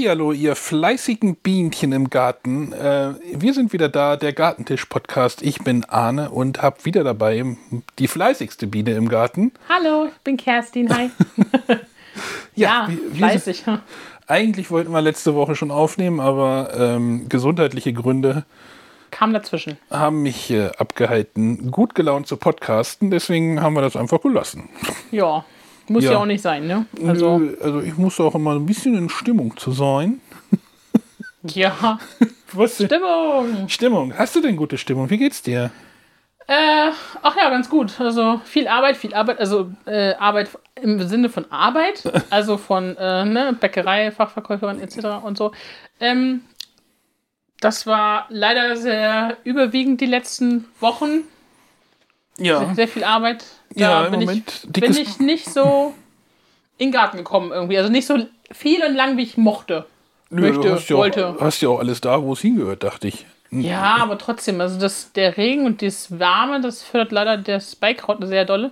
Hallihallo, ihr fleißigen Bienchen im Garten. Äh, wir sind wieder da, der Gartentisch-Podcast. Ich bin Arne und habe wieder dabei die fleißigste Biene im Garten. Hallo, ich bin Kerstin. Hi. ja, ja wir, wir fleißig. Sind, eigentlich wollten wir letzte Woche schon aufnehmen, aber ähm, gesundheitliche Gründe kam dazwischen. Haben mich äh, abgehalten, gut gelaunt zu podcasten. Deswegen haben wir das einfach gelassen. Ja, muss ja, ja auch nicht sein, ne? Also, also ich muss auch immer ein bisschen in Stimmung zu sein. Ja. Was Stimmung. Stimmung. Hast du denn gute Stimmung? Wie geht's dir? Äh, ach ja, ganz gut. Also viel Arbeit, viel Arbeit, also äh, Arbeit im Sinne von Arbeit, also von äh, ne, Bäckerei, Fachverkäuferin etc. und so. Ähm, das war leider sehr überwiegend die letzten Wochen. Ja. Sehr, sehr viel Arbeit. Da ja, bin, Moment, ich, bin ich nicht so in den Garten gekommen irgendwie. Also nicht so viel und lang, wie ich mochte. Nö, möchte, du hast ja wollte. Auch, hast ja auch alles da, wo es hingehört, dachte ich. Ja, aber trotzdem, also das, der Regen und das Warme, das fördert leider das Beikraut sehr dolle.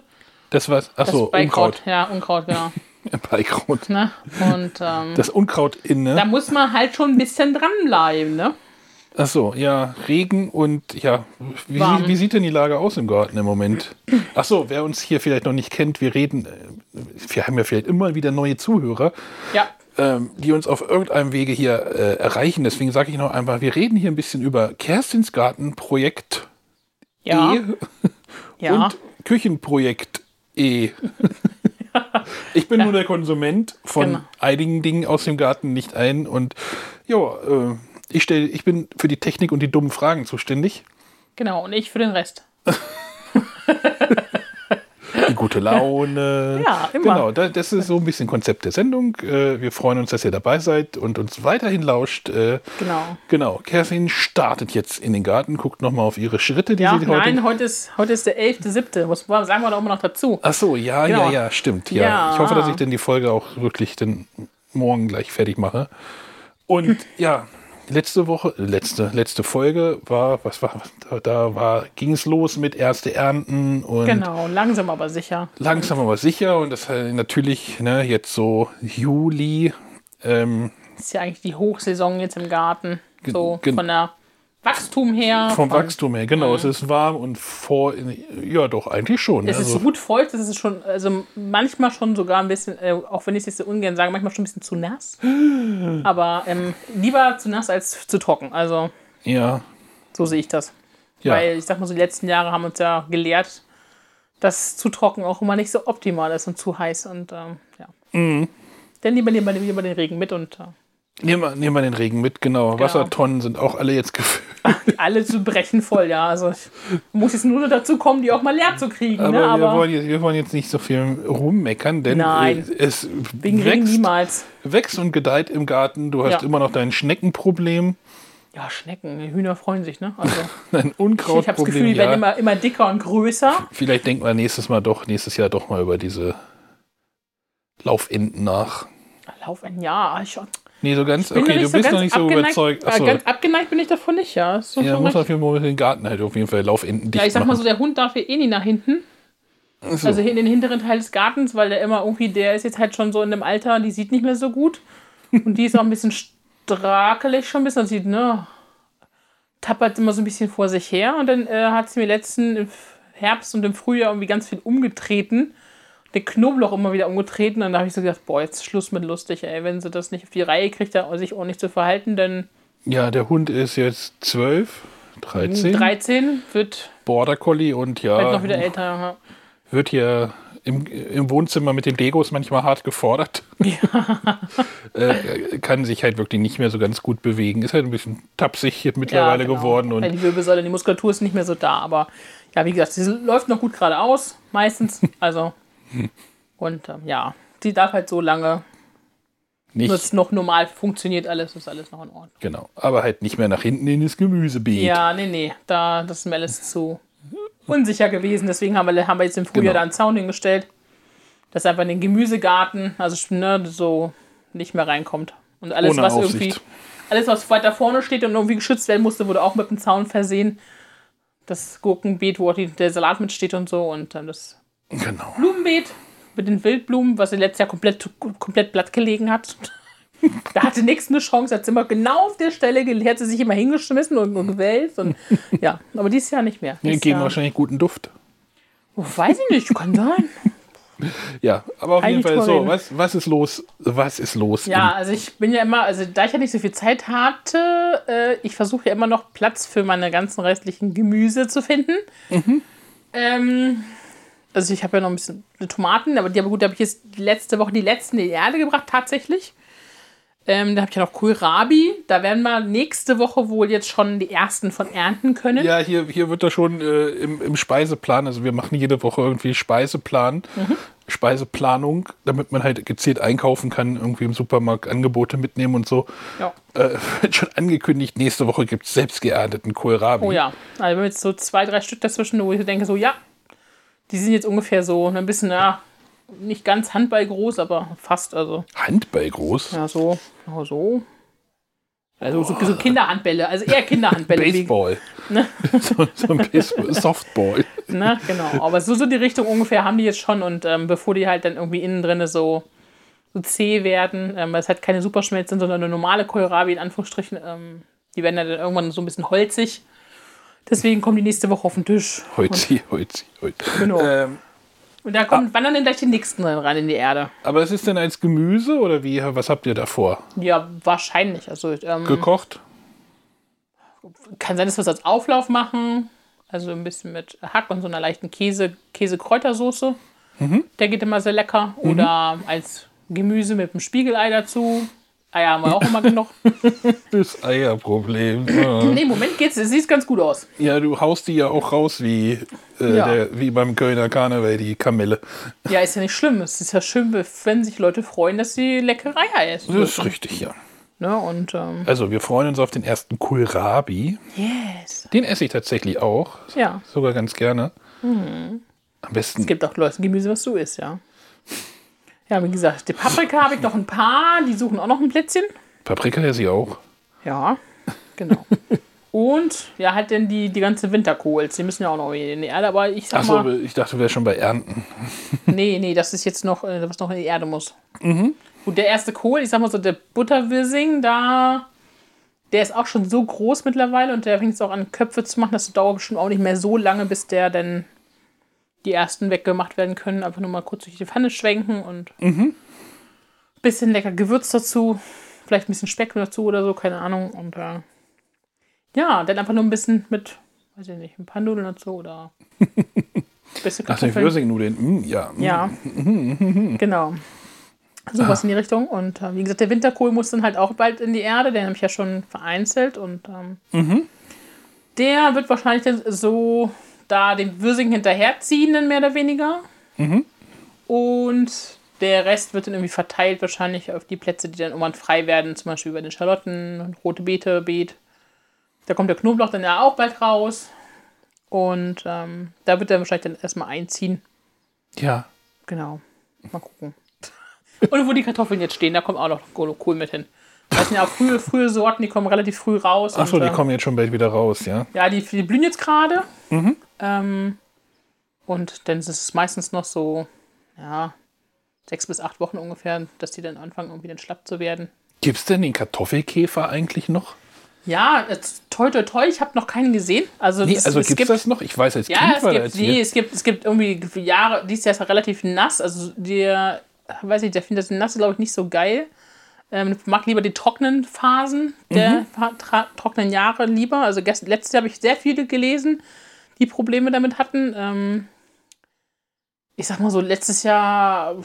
Das was? Achso, Unkraut. Ja, Unkraut, genau. Beikraut. Ne? Und, ähm, das Unkraut in, ne? Da muss man halt schon ein bisschen dranbleiben, ne? Ach so, ja, Regen und ja, wie, wie, sieht denn die Lage aus im Garten im Moment? Ach so, wer uns hier vielleicht noch nicht kennt, wir reden, äh, wir haben ja vielleicht immer wieder neue Zuhörer. Ja. Ähm, die uns auf irgendeinem Wege hier äh, erreichen. Deswegen sage ich noch einfach, wir reden hier ein bisschen über Kerstins Gartenprojekt ja. E ja. und Küchenprojekt E. ich bin ja. nur der Konsument von genau. einigen Dingen aus dem Garten, nicht ein. Und ja, äh, ich, stell, ich bin für die Technik und die dummen Fragen zuständig. Genau, und ich für den Rest. die gute Laune. Ja, immer. Genau, das ist so ein bisschen Konzept der Sendung. Äh, wir freuen uns, dass ihr dabei seid und uns weiterhin lauscht. Äh, genau. Genau, Kerstin startet jetzt in den Garten, guckt nochmal auf ihre Schritte, die ja, sie heute... Nein, heute ist, heute ist der 11.7. Was sagen wir da immer noch dazu? Ach so, ja, genau. ja, ja, stimmt. Ja. ja. Ich hoffe, dass ich denn die Folge auch wirklich dann morgen gleich fertig mache. Und ja, letzte Woche, letzte, letzte Folge war, was war, da war, ging es los mit erste Ernten und. Genau, langsam aber sicher. Langsam aber sicher und das natürlich, ne, jetzt so Juli. Ähm, ist ja eigentlich die Hochsaison jetzt im Garten. So von der Wachstum her. Vom Wachstum her, genau. Mhm. Es ist warm und vor, ja doch, eigentlich schon. Es also. ist gut feucht, es ist schon, also manchmal schon sogar ein bisschen, äh, auch wenn ich es jetzt so ungern sage, manchmal schon ein bisschen zu nass. Aber ähm, lieber zu nass als zu trocken. Also. Ja. So sehe ich das. Ja. Weil ich sag mal so, die letzten Jahre haben uns ja gelehrt, dass zu trocken auch immer nicht so optimal ist und zu heiß. Und ähm, ja. Mhm. Dann lieber nehmen wir den Regen mit und. Äh, Nehmen wir, nehmen wir den Regen mit, genau. genau. Wassertonnen sind auch alle jetzt gefüllt. alle zu brechen voll, ja. Also ich muss jetzt nur dazu kommen, die auch mal leer zu kriegen. Aber, ne? Aber wir, wollen jetzt, wir wollen jetzt nicht so viel rummeckern, denn Nein. es Wegen wächst, wächst und gedeiht im Garten. Du hast ja. immer noch dein Schneckenproblem. Ja, Schnecken. Hühner freuen sich, ne? Also, Ein Unkrautproblem. Ich habe das Gefühl, die ja. werden immer, immer dicker und größer. Vielleicht denken wir nächstes Mal doch, nächstes Jahr doch mal über diese Laufenden nach. Laufenden, ja. Ich, Nee, so ganz, okay, du bist so noch nicht so überzeugt. Achso. Ganz abgeneigt bin ich davon nicht, ja. So ja, muss auf jeden Fall den Garten halt auf jeden Fall Laufenden dicht Ja, ich sag mal so, der Hund darf hier eh nie nach hinten. So. Also in den hinteren Teil des Gartens, weil der immer irgendwie, der ist jetzt halt schon so in dem Alter, die sieht nicht mehr so gut. Und die ist auch ein bisschen strakelig schon ein bisschen, sieht, ne, tappert immer so ein bisschen vor sich her. Und dann äh, hat sie mir letzten Herbst und im Frühjahr irgendwie ganz viel umgetreten den Knoblauch immer wieder umgetreten. Und da habe ich so gedacht, boah, jetzt Schluss mit lustig, ey. Wenn sie das nicht auf die Reihe kriegt, sich auch nicht zu verhalten, dann. Ja, der Hund ist jetzt 12, 13. 13 wird. Border Collie und ja. Wird noch wieder älter, ja. Wird hier im, im Wohnzimmer mit den Legos manchmal hart gefordert. Ja. äh, kann sich halt wirklich nicht mehr so ganz gut bewegen. Ist halt ein bisschen tapsig mittlerweile ja, genau. geworden. Und die Wirbelsäule, die Muskulatur ist nicht mehr so da. Aber ja, wie gesagt, sie läuft noch gut geradeaus, meistens. Also und ähm, ja, die darf halt so lange nicht. es noch normal funktioniert alles, ist alles noch in Ordnung. Genau, aber halt nicht mehr nach hinten in das Gemüsebeet. Ja, nee, nee, da, das ist mir alles zu unsicher gewesen. Deswegen haben wir, haben wir jetzt im Frühjahr genau. da einen Zaun hingestellt, dass einfach in den Gemüsegarten, also ne, so nicht mehr reinkommt. Und alles, Ohne was Aufsicht. irgendwie, alles, was weiter vorne steht und irgendwie geschützt werden musste, wurde auch mit dem Zaun versehen. Das Gurkenbeet, wo auch die, der Salat mitsteht und so. Und dann das Genau. Blumenbeet mit den Wildblumen, was letztes Jahr komplett, komplett blatt gelegen hat. Da hatte nichts eine Chance, hat sie immer genau auf der Stelle, hat sie sich immer hingeschmissen und, und gewälzt. Und, ja, aber dieses Jahr nicht mehr. Die geben Jahr, wahrscheinlich guten Duft. Oh, weiß ich nicht, kann sein. Ja, aber auf jeden Eigentlich Fall so. Was, was ist los? Was ist los? Ja, also ich bin ja immer, also da ich ja nicht so viel Zeit hatte, äh, ich versuche ja immer noch Platz für meine ganzen restlichen Gemüse zu finden. Ähm, also ich habe ja noch ein bisschen Tomaten, aber die aber gut, da habe ich jetzt letzte Woche die letzten in die Erde gebracht tatsächlich. Ähm, da habe ich ja noch Kohlrabi. Da werden wir nächste Woche wohl jetzt schon die ersten von ernten können. Ja, hier, hier wird da schon äh, im, im Speiseplan, also wir machen jede Woche irgendwie Speiseplan, Speiseplanung, damit man halt gezielt einkaufen kann, irgendwie im Supermarkt Angebote mitnehmen und so. Ja. Äh, wird schon angekündigt, nächste Woche gibt es selbst geernteten Kohlrabi. Oh ja, also wir haben jetzt so zwei, drei Stück dazwischen, wo ich denke so, ja, die sind jetzt ungefähr so ein bisschen, ja, nicht ganz handballgroß, aber fast, also, Handball groß. ja, so, ja, so. Also so, so Kinderhandbälle, also eher Kinderhandbälle. Baseball. Ne? so, so ein Baseball, Softball. Ne, genau. Aber so, so die Richtung ungefähr haben die jetzt schon und ähm, bevor die halt dann irgendwie innen drin so, so zäh werden, ähm, weil es halt keine Superschmelze sind, sondern eine normale Kohlrabi in Anführungsstrichen, ähm, die werden dann irgendwann so ein bisschen holzig. Deswegen kommen die nächste Woche auf den Tisch. Holzi, Holzi, Holzi. Genau. Ähm, Und da kommen, wandern dann gleich die nächsten rein in die Erde. aber es ist denn als Gemüse oder wie? Was habt ihr davor? Ja, wahrscheinlich. Also ähm, Gekocht? kann sein, dass wir es als Auflauf machen. Also ein bisschen mit Hack und so einer leichten Käse, Käse-Kräutersoße. Der geht immer sehr lecker. Oder als Gemüse mit einem Spiegelei dazu. Eier haben wir auch immer genug. Das Eierproblem. Ja. Nee, im Moment geht's. Es sieht ganz gut aus. Ja, du haust die ja auch raus wie, äh, Ja. der, wie beim Kölner Karneval, die Kamelle. Ja, ist ja nicht schlimm. Es ist ja schön, wenn sich Leute freuen, dass sie leckere Eier essen. Das ist richtig, ja. Ne? Und ähm, Also, wir freuen uns auf den ersten Kohlrabi. yes. Den esse ich tatsächlich auch. Ja. Sogar ganz gerne. Am besten. Es gibt auch Leute Gemüse, was du isst, ja. Ja, wie gesagt, die Paprika habe ich noch ein paar. Die suchen auch noch ein Plätzchen. Paprika esse ich auch. Ja, genau. Und ja, halt denn die, die ganze Winterkohls. Die müssen ja auch noch in die Erde. Aber ich sag Achso, mal, ich dachte, du wärst schon bei Ernten. nee, nee, das ist jetzt noch, äh, was noch in die Erde muss. Mhm. Gut, der erste Kohl, ich sag mal so, der Butterwirsing, da, der ist auch schon so groß mittlerweile und der fängt jetzt auch an, Köpfe zu machen. Das dauert bestimmt auch nicht mehr so lange, bis der dann die ersten weggemacht werden können. Einfach nur mal kurz durch die Pfanne schwenken und Mhm. bisschen lecker Gewürz dazu. Vielleicht ein bisschen Speck dazu oder so, keine Ahnung. Und äh, ja, dann einfach nur ein bisschen mit, weiß ich nicht, ein paar Nudeln dazu oder ein bisschen Ach, den Kartoffeln. Würsingnudeln. Mm, ja. Ja, genau. Sowas in die Richtung. Und äh, wie gesagt, der Winterkohl muss dann halt auch bald in die Erde. Den habe ich ja schon vereinzelt. Und ähm, der wird wahrscheinlich dann so da den Würsing hinterherziehen, dann mehr oder weniger. Und der Rest wird dann irgendwie verteilt, wahrscheinlich auf die Plätze, die dann irgendwann frei werden. Zum Beispiel über den Schalotten, rote Beete, Beet. Da kommt der Knoblauch dann ja auch bald raus. Und ähm, da wird er wahrscheinlich dann erstmal einziehen. Ja. Genau. Mal gucken. Und wo die Kartoffeln jetzt stehen, da kommt auch noch Kohl mit hin. Das sind ja auch frühe, frühe Sorten, die kommen relativ früh raus. Achso, die äh, kommen jetzt schon bald wieder raus, ja. Ja, die, die blühen jetzt gerade. Ähm, und dann ist es meistens noch so, ja, sechs bis acht Wochen ungefähr, dass die dann anfangen, irgendwie dann schlapp zu werden. Gibt es denn den Kartoffelkäfer eigentlich noch? Ja, jetzt, toi, toi, toi, ich habe noch keinen gesehen. Also, Nee, das- also gibt es das noch? Ich weiß, als Ja, Kind es war gibt, als nee, es gibt, es gibt irgendwie Jahre, dieses Jahr ist relativ nass, also der, weiß nicht, der findet das Nasse, glaube ich, nicht so geil. Ähm, mag lieber die trockenen Phasen der tra- trockenen Jahre lieber. Also gest, letztes Jahr habe ich sehr viele gelesen, die Probleme damit hatten. Ähm, ich sag mal so, letztes Jahr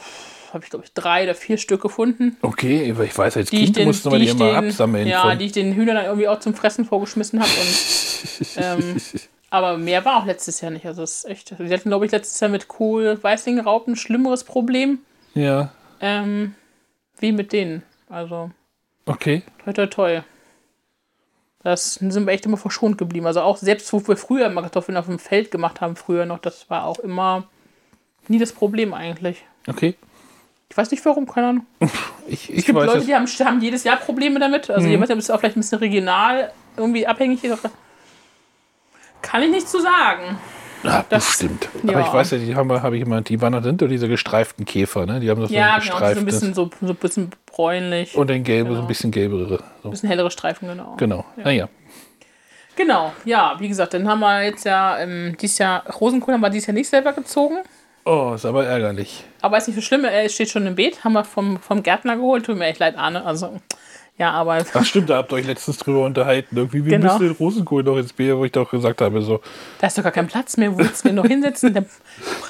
habe ich, glaube ich, drei oder vier Stück gefunden. Okay, aber ich weiß, als Die ich Kind den, musste man die immer den, absammeln. ja, von, die ich den Hühnern dann irgendwie auch zum Fressen vorgeschmissen habe. Ähm, aber mehr war auch letztes Jahr nicht. Also es ist echt. Sie hatten, glaube ich, letztes Jahr mit Kohl Weißlingraupen ein schlimmeres Problem ja, ähm, wie mit denen. Also okay. toi toi toi. Das sind wir echt immer verschont geblieben. Also auch selbst, wo wir früher immer Kartoffeln auf dem Feld gemacht haben, früher noch, das war auch immer nie das Problem eigentlich. Okay. Ich weiß nicht warum, keine Ahnung. Ich, ich Es gibt weiß Leute, die haben, haben jedes Jahr Probleme damit. Also, nicht, ob es auch vielleicht ein bisschen regional irgendwie abhängig ist. Kann ich nicht zu sagen. Ja, das stimmt. Ja. Aber ich weiß ja, die haben habe ich immer, die waren sind doch diese gestreiften Käfer, ne? Die haben so ja, so genau, so ein bisschen so, so ein bisschen bräunlich. Und den gelbe, genau. so ein bisschen gelbere. So. Ein bisschen hellere Streifen, genau. Genau. Ja. Naja. Genau, ja, wie gesagt, dann haben wir jetzt ja ähm, dieses Jahr, Rosenkohl haben wir dieses Jahr nicht selber gezogen. Oh, ist aber ärgerlich. Aber ist nicht so schlimm, er steht schon im Beet, haben wir vom, vom Gärtner geholt, tut mir echt leid, Arne. Also, ja, aber. Ach stimmt, da habt ihr euch letztens drüber unterhalten. Irgendwie, wie genau. müsst ihr den Rosenkohl noch ins Bier, wo ich doch gesagt habe, so. Da ist doch gar kein Platz mehr, wo willst du den noch hinsetzen?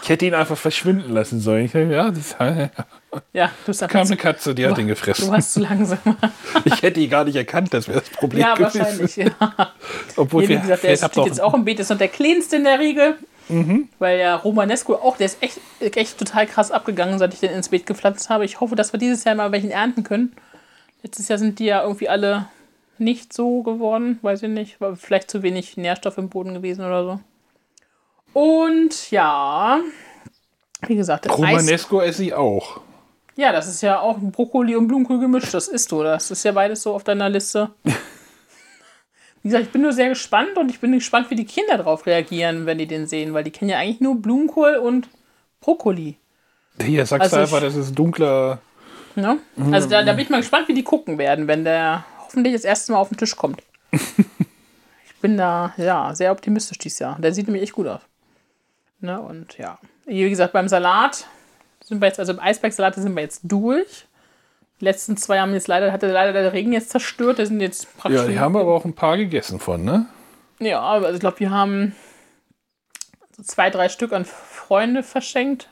ich hätte ihn einfach verschwinden lassen sollen. ja, das, ja, du sagst. kam eine Katze, die hat ihn gefressen. Du warst zu langsam. ich hätte ihn gar nicht erkannt, das wäre das Problem. Ja, gewesen. wahrscheinlich, ja. Obwohl Hier, wie gesagt, der steht jetzt auch im Beet, ist noch der kleinste in der Riege. Mhm. Weil ja Romanesco auch, der ist echt, echt total krass abgegangen, seit ich den ins Beet gepflanzt habe. Ich hoffe, dass wir dieses Jahr mal welchen ernten können. Letztes Jahr sind die ja irgendwie alle nicht so geworden, weiß ich nicht. War vielleicht zu wenig Nährstoff im Boden gewesen oder so. Und ja, wie gesagt, Romanesco esse ich auch. Ja, das ist ja auch Brokkoli und Blumenkohl gemischt. Das isst du. Das ist ja beides so auf deiner Liste. wie gesagt, ich bin nur sehr gespannt und ich bin gespannt, wie die Kinder darauf reagieren, wenn die den sehen, weil die kennen ja eigentlich nur Blumenkohl und Brokkoli. Hier sagst also du einfach, das ist dunkler Ne? Also da, da bin ich mal gespannt, wie die gucken werden, wenn der hoffentlich das erste Mal auf den Tisch kommt. ich bin da ja sehr optimistisch dieses Jahr. Der sieht nämlich echt gut aus. Ne? Und ja, wie gesagt, beim Salat sind wir jetzt, also im Eisbergsalat sind wir jetzt durch. Die letzten zwei haben jetzt leider, hatte leider der Regen jetzt zerstört. Die sind jetzt praktisch. Ja, die haben aber auch ein paar gegessen von, ne? Ja, also ich glaube, wir haben so zwei, drei Stück an Freunde verschenkt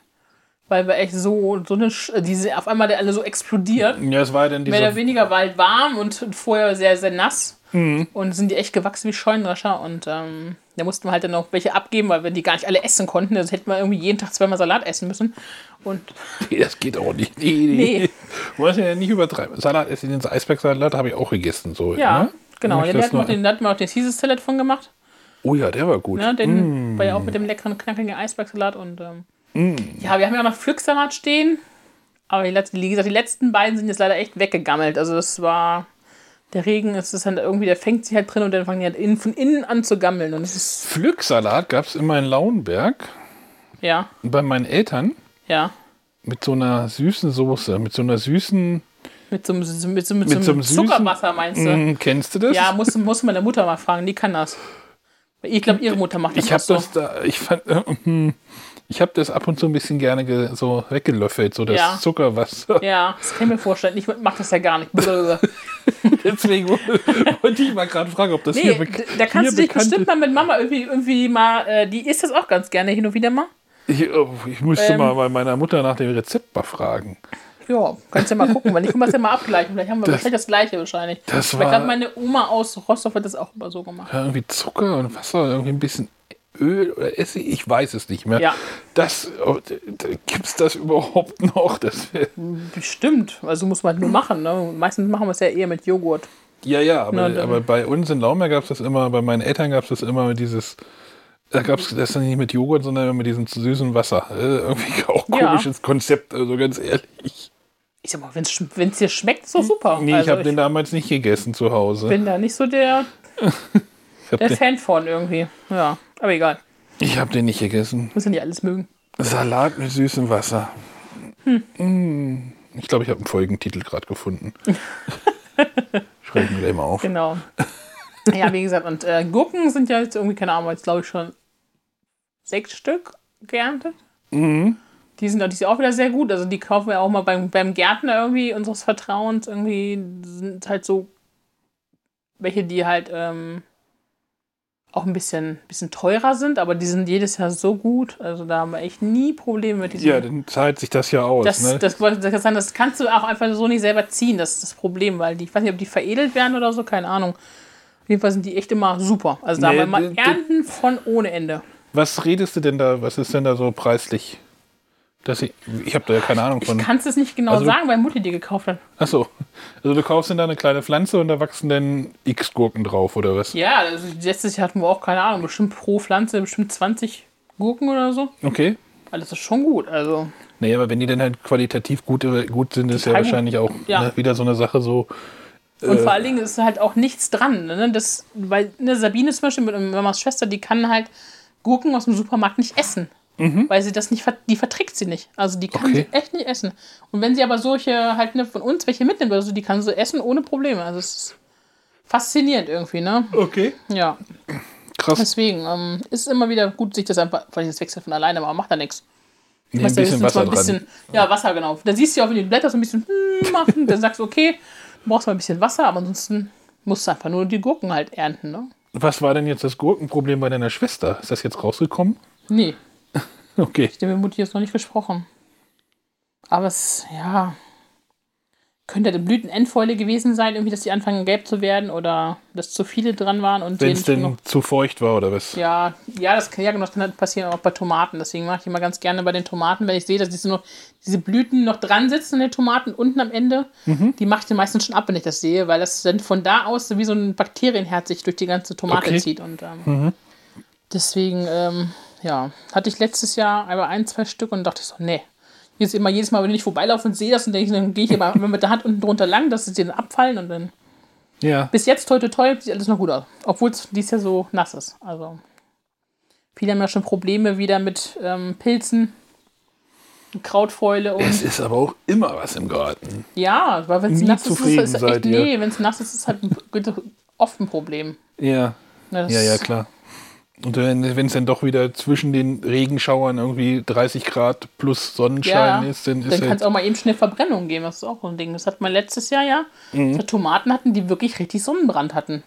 weil wir echt so, so eine, diese auf einmal der alle so explodiert. Ja, es war dann diese. Mehr oder weniger war halt warm und vorher sehr, sehr nass. Mhm. Und sind die echt gewachsen wie Scheunendrescher. Und ähm, da mussten wir halt dann noch welche abgeben, weil wir die gar nicht alle essen konnten. Also hätten wir irgendwie jeden Tag zweimal Salat essen müssen. Und nee, das geht auch nicht. Nee, nee. nee. Musst ja nicht übertreiben. Salat essen, den Eisbergsalat habe ich auch gegessen. So, ja, ne? genau. Wir, den hatten wir auch den Caesar Salad von gemacht. Oh ja, der war gut. Ja, den mm. war ja auch mit dem leckeren, knackigen Eisbergsalat und ähm, Mm. Ja, wir haben ja auch noch Pflücksalat stehen. Aber die, wie gesagt, die letzten beiden sind jetzt leider echt weggegammelt. Also das war. Der Regen ist es dann irgendwie, der fängt sich halt drin und dann fangen die halt innen, von innen an zu gammeln. Und ist Pflücksalat gab es immer in Lauenberg. Ja. Bei meinen Eltern. Ja. Mit so einer süßen Soße, mit so einer süßen. Mit so, mit so, mit so, mit mit so einem Zuckerwasser meinst du? Mm, kennst du das? Ja, muss, muss meine Mutter mal fragen, die kann das. Ich glaube, ihre Mutter macht das ich auch so. Das da, ich fand, äh, hm. Ich habe das ab und zu ein bisschen gerne so weggelöffelt, so das ja. Zuckerwasser. Ja, das kann ich mir vorstellen. Ich mache das ja gar nicht. Deswegen wollte ich mal gerade fragen, ob das nee, hier Da kannst du dich bestimmt mal mit Mama irgendwie, irgendwie mal, äh, die isst das auch ganz gerne hin und wieder mal. Ich, oh, ich müsste ähm, mal bei meiner Mutter nach dem Rezept mal fragen. Ja, kannst ja mal gucken, weil ich kann das ja mal abgleichen. Vielleicht haben wir das, wahrscheinlich das gleiche wahrscheinlich. Das war, meine Oma aus Rostock hat das auch immer so gemacht. Ja, irgendwie Zucker und Wasser, irgendwie ein bisschen Öl oder Essig, ich weiß es nicht mehr. Ja. Das, oh, gibt es das überhaupt noch? Das Bestimmt. Also muss man halt nur machen. Ne? Meistens machen wir es ja eher mit Joghurt. Ja, ja, aber, Na, aber bei uns in Laumer gab es das immer, bei meinen Eltern gab es das immer dieses, da gab es das nicht mit Joghurt, sondern mit diesem süßen Wasser. Äh, irgendwie auch komisches ja. Konzept, also ganz ehrlich. Ich sag mal, wenn es dir schmeckt, ist doch super. Nee, also ich habe den damals nicht gegessen zu Hause. bin da nicht so der, der Fan von irgendwie. Ja. Aber egal. Ich habe den nicht gegessen. Muss ja nicht alles mögen. Salat mit süßem Wasser. Hm. Mm. Ich glaube, ich habe einen Folgentitel gerade gefunden. Schreiben wir gleich mal auf. Genau. Ja, wie gesagt, und äh, Gurken sind ja jetzt irgendwie, keine Ahnung, jetzt glaube ich schon sechs Stück geerntet. Mhm. Die sind natürlich auch wieder sehr gut. Also die kaufen wir auch mal beim, beim Gärtner irgendwie unseres Vertrauens. Irgendwie sind halt so welche, die halt ähm, auch ein bisschen, bisschen teurer sind, aber die sind jedes Jahr so gut. Also da haben wir echt nie Probleme mit diesen. Ja, dann zahlt sich das ja aus. Das, ne? das, das, das, kannst du auch einfach so nicht selber ziehen, das ist das Problem, weil die, ich weiß nicht, ob die veredelt werden oder so, keine Ahnung. Auf jeden Fall sind die echt immer super. Also da nee, haben wir mal Ernten von ohne Ende. Was redest du denn da, was ist denn da so preislich? Dass ich ich habe da ja keine Ahnung von. Ich kann es nicht genau also, sagen, weil Mutti die gekauft hat. Achso. Also du kaufst dann da eine kleine Pflanze und da wachsen dann X Gurken drauf, oder was? Ja, also letztes Jahr hatten wir auch keine Ahnung, bestimmt pro Pflanze bestimmt 20 Gurken oder so. Okay. Alles ist schon gut, also. Nee, aber wenn die dann halt qualitativ gut, gut sind, ist ja wahrscheinlich auch ja. Ne, wieder so eine Sache so. Und äh, vor allen Dingen ist halt auch nichts dran. Ne? Das, weil ne, Sabine zum Beispiel, mit Mamas Schwester, die kann halt Gurken aus dem Supermarkt nicht essen. Mhm. Weil sie das nicht, die verträgt sie nicht. Also die kann okay. sie echt nicht essen. Und wenn sie aber solche halt ne, von uns welche mitnimmt, also die kann sie essen ohne Probleme. Also es ist faszinierend irgendwie, ne? Okay. Ja. Krass. Deswegen ähm, ist es immer wieder gut, sich das einfach, weil ich das wechselt von alleine, aber macht da nichts. Nee, ein bisschen Wasser ein bisschen, dran. Ja, Wasser, genau. Da siehst du ja auch, wenn die Blätter so ein bisschen hm, machen, dann sagst du, okay, du brauchst mal ein bisschen Wasser, aber ansonsten musst du einfach nur die Gurken halt ernten, ne? Was war denn jetzt das Gurkenproblem bei deiner Schwester? Ist das jetzt rausgekommen? Nee. Okay. Ich habe mit Mutti jetzt noch nicht gesprochen. Aber es, ja, könnte eine Blütenendfäule gewesen sein, irgendwie, dass die anfangen gelb zu werden oder dass zu viele dran waren. und Wenn es denn noch, zu feucht war oder was? Ja, ja, das, ja, genau, das kann halt passieren auch bei Tomaten. Deswegen mache ich immer ganz gerne bei den Tomaten, wenn ich sehe, dass diese, noch, diese Blüten noch dran sitzen in den Tomaten unten am Ende. Mhm. Die mache ich dann meistens schon ab, wenn ich das sehe, weil das dann von da aus wie so ein Bakterienherz sich durch die ganze Tomate okay. zieht. Und ähm, mhm. deswegen, ähm, ja, hatte ich letztes Jahr aber ein, zwei Stück und dachte ich so, nee Jetzt immer jedes Mal, wenn ich vorbeilaufe und sehe das, und denke, dann gehe ich immer mit der Hand unten drunter lang, dass sie dann abfallen und dann. Ja. Bis jetzt, heute toll, sieht alles noch gut aus. Obwohl es dies Jahr so nass ist. Also. Viele haben ja schon Probleme wieder mit ähm, Pilzen, Krautfäule und. Es ist aber auch immer was im Garten. Ja, weil wenn es nass ist, ist es echt, nee, wenn es nass ist, ist es halt oft ein Problem. Ja. Ja, ja, klar. Und wenn es dann doch wieder zwischen den Regenschauern irgendwie 30 Grad plus Sonnenschein ja, ist, dann ist Dann kann es auch mal eben schnell Verbrennung geben. Das ist auch so ein Ding. Das hat man letztes Jahr ja. Mhm. Tomaten hatten, die wirklich richtig Sonnenbrand hatten.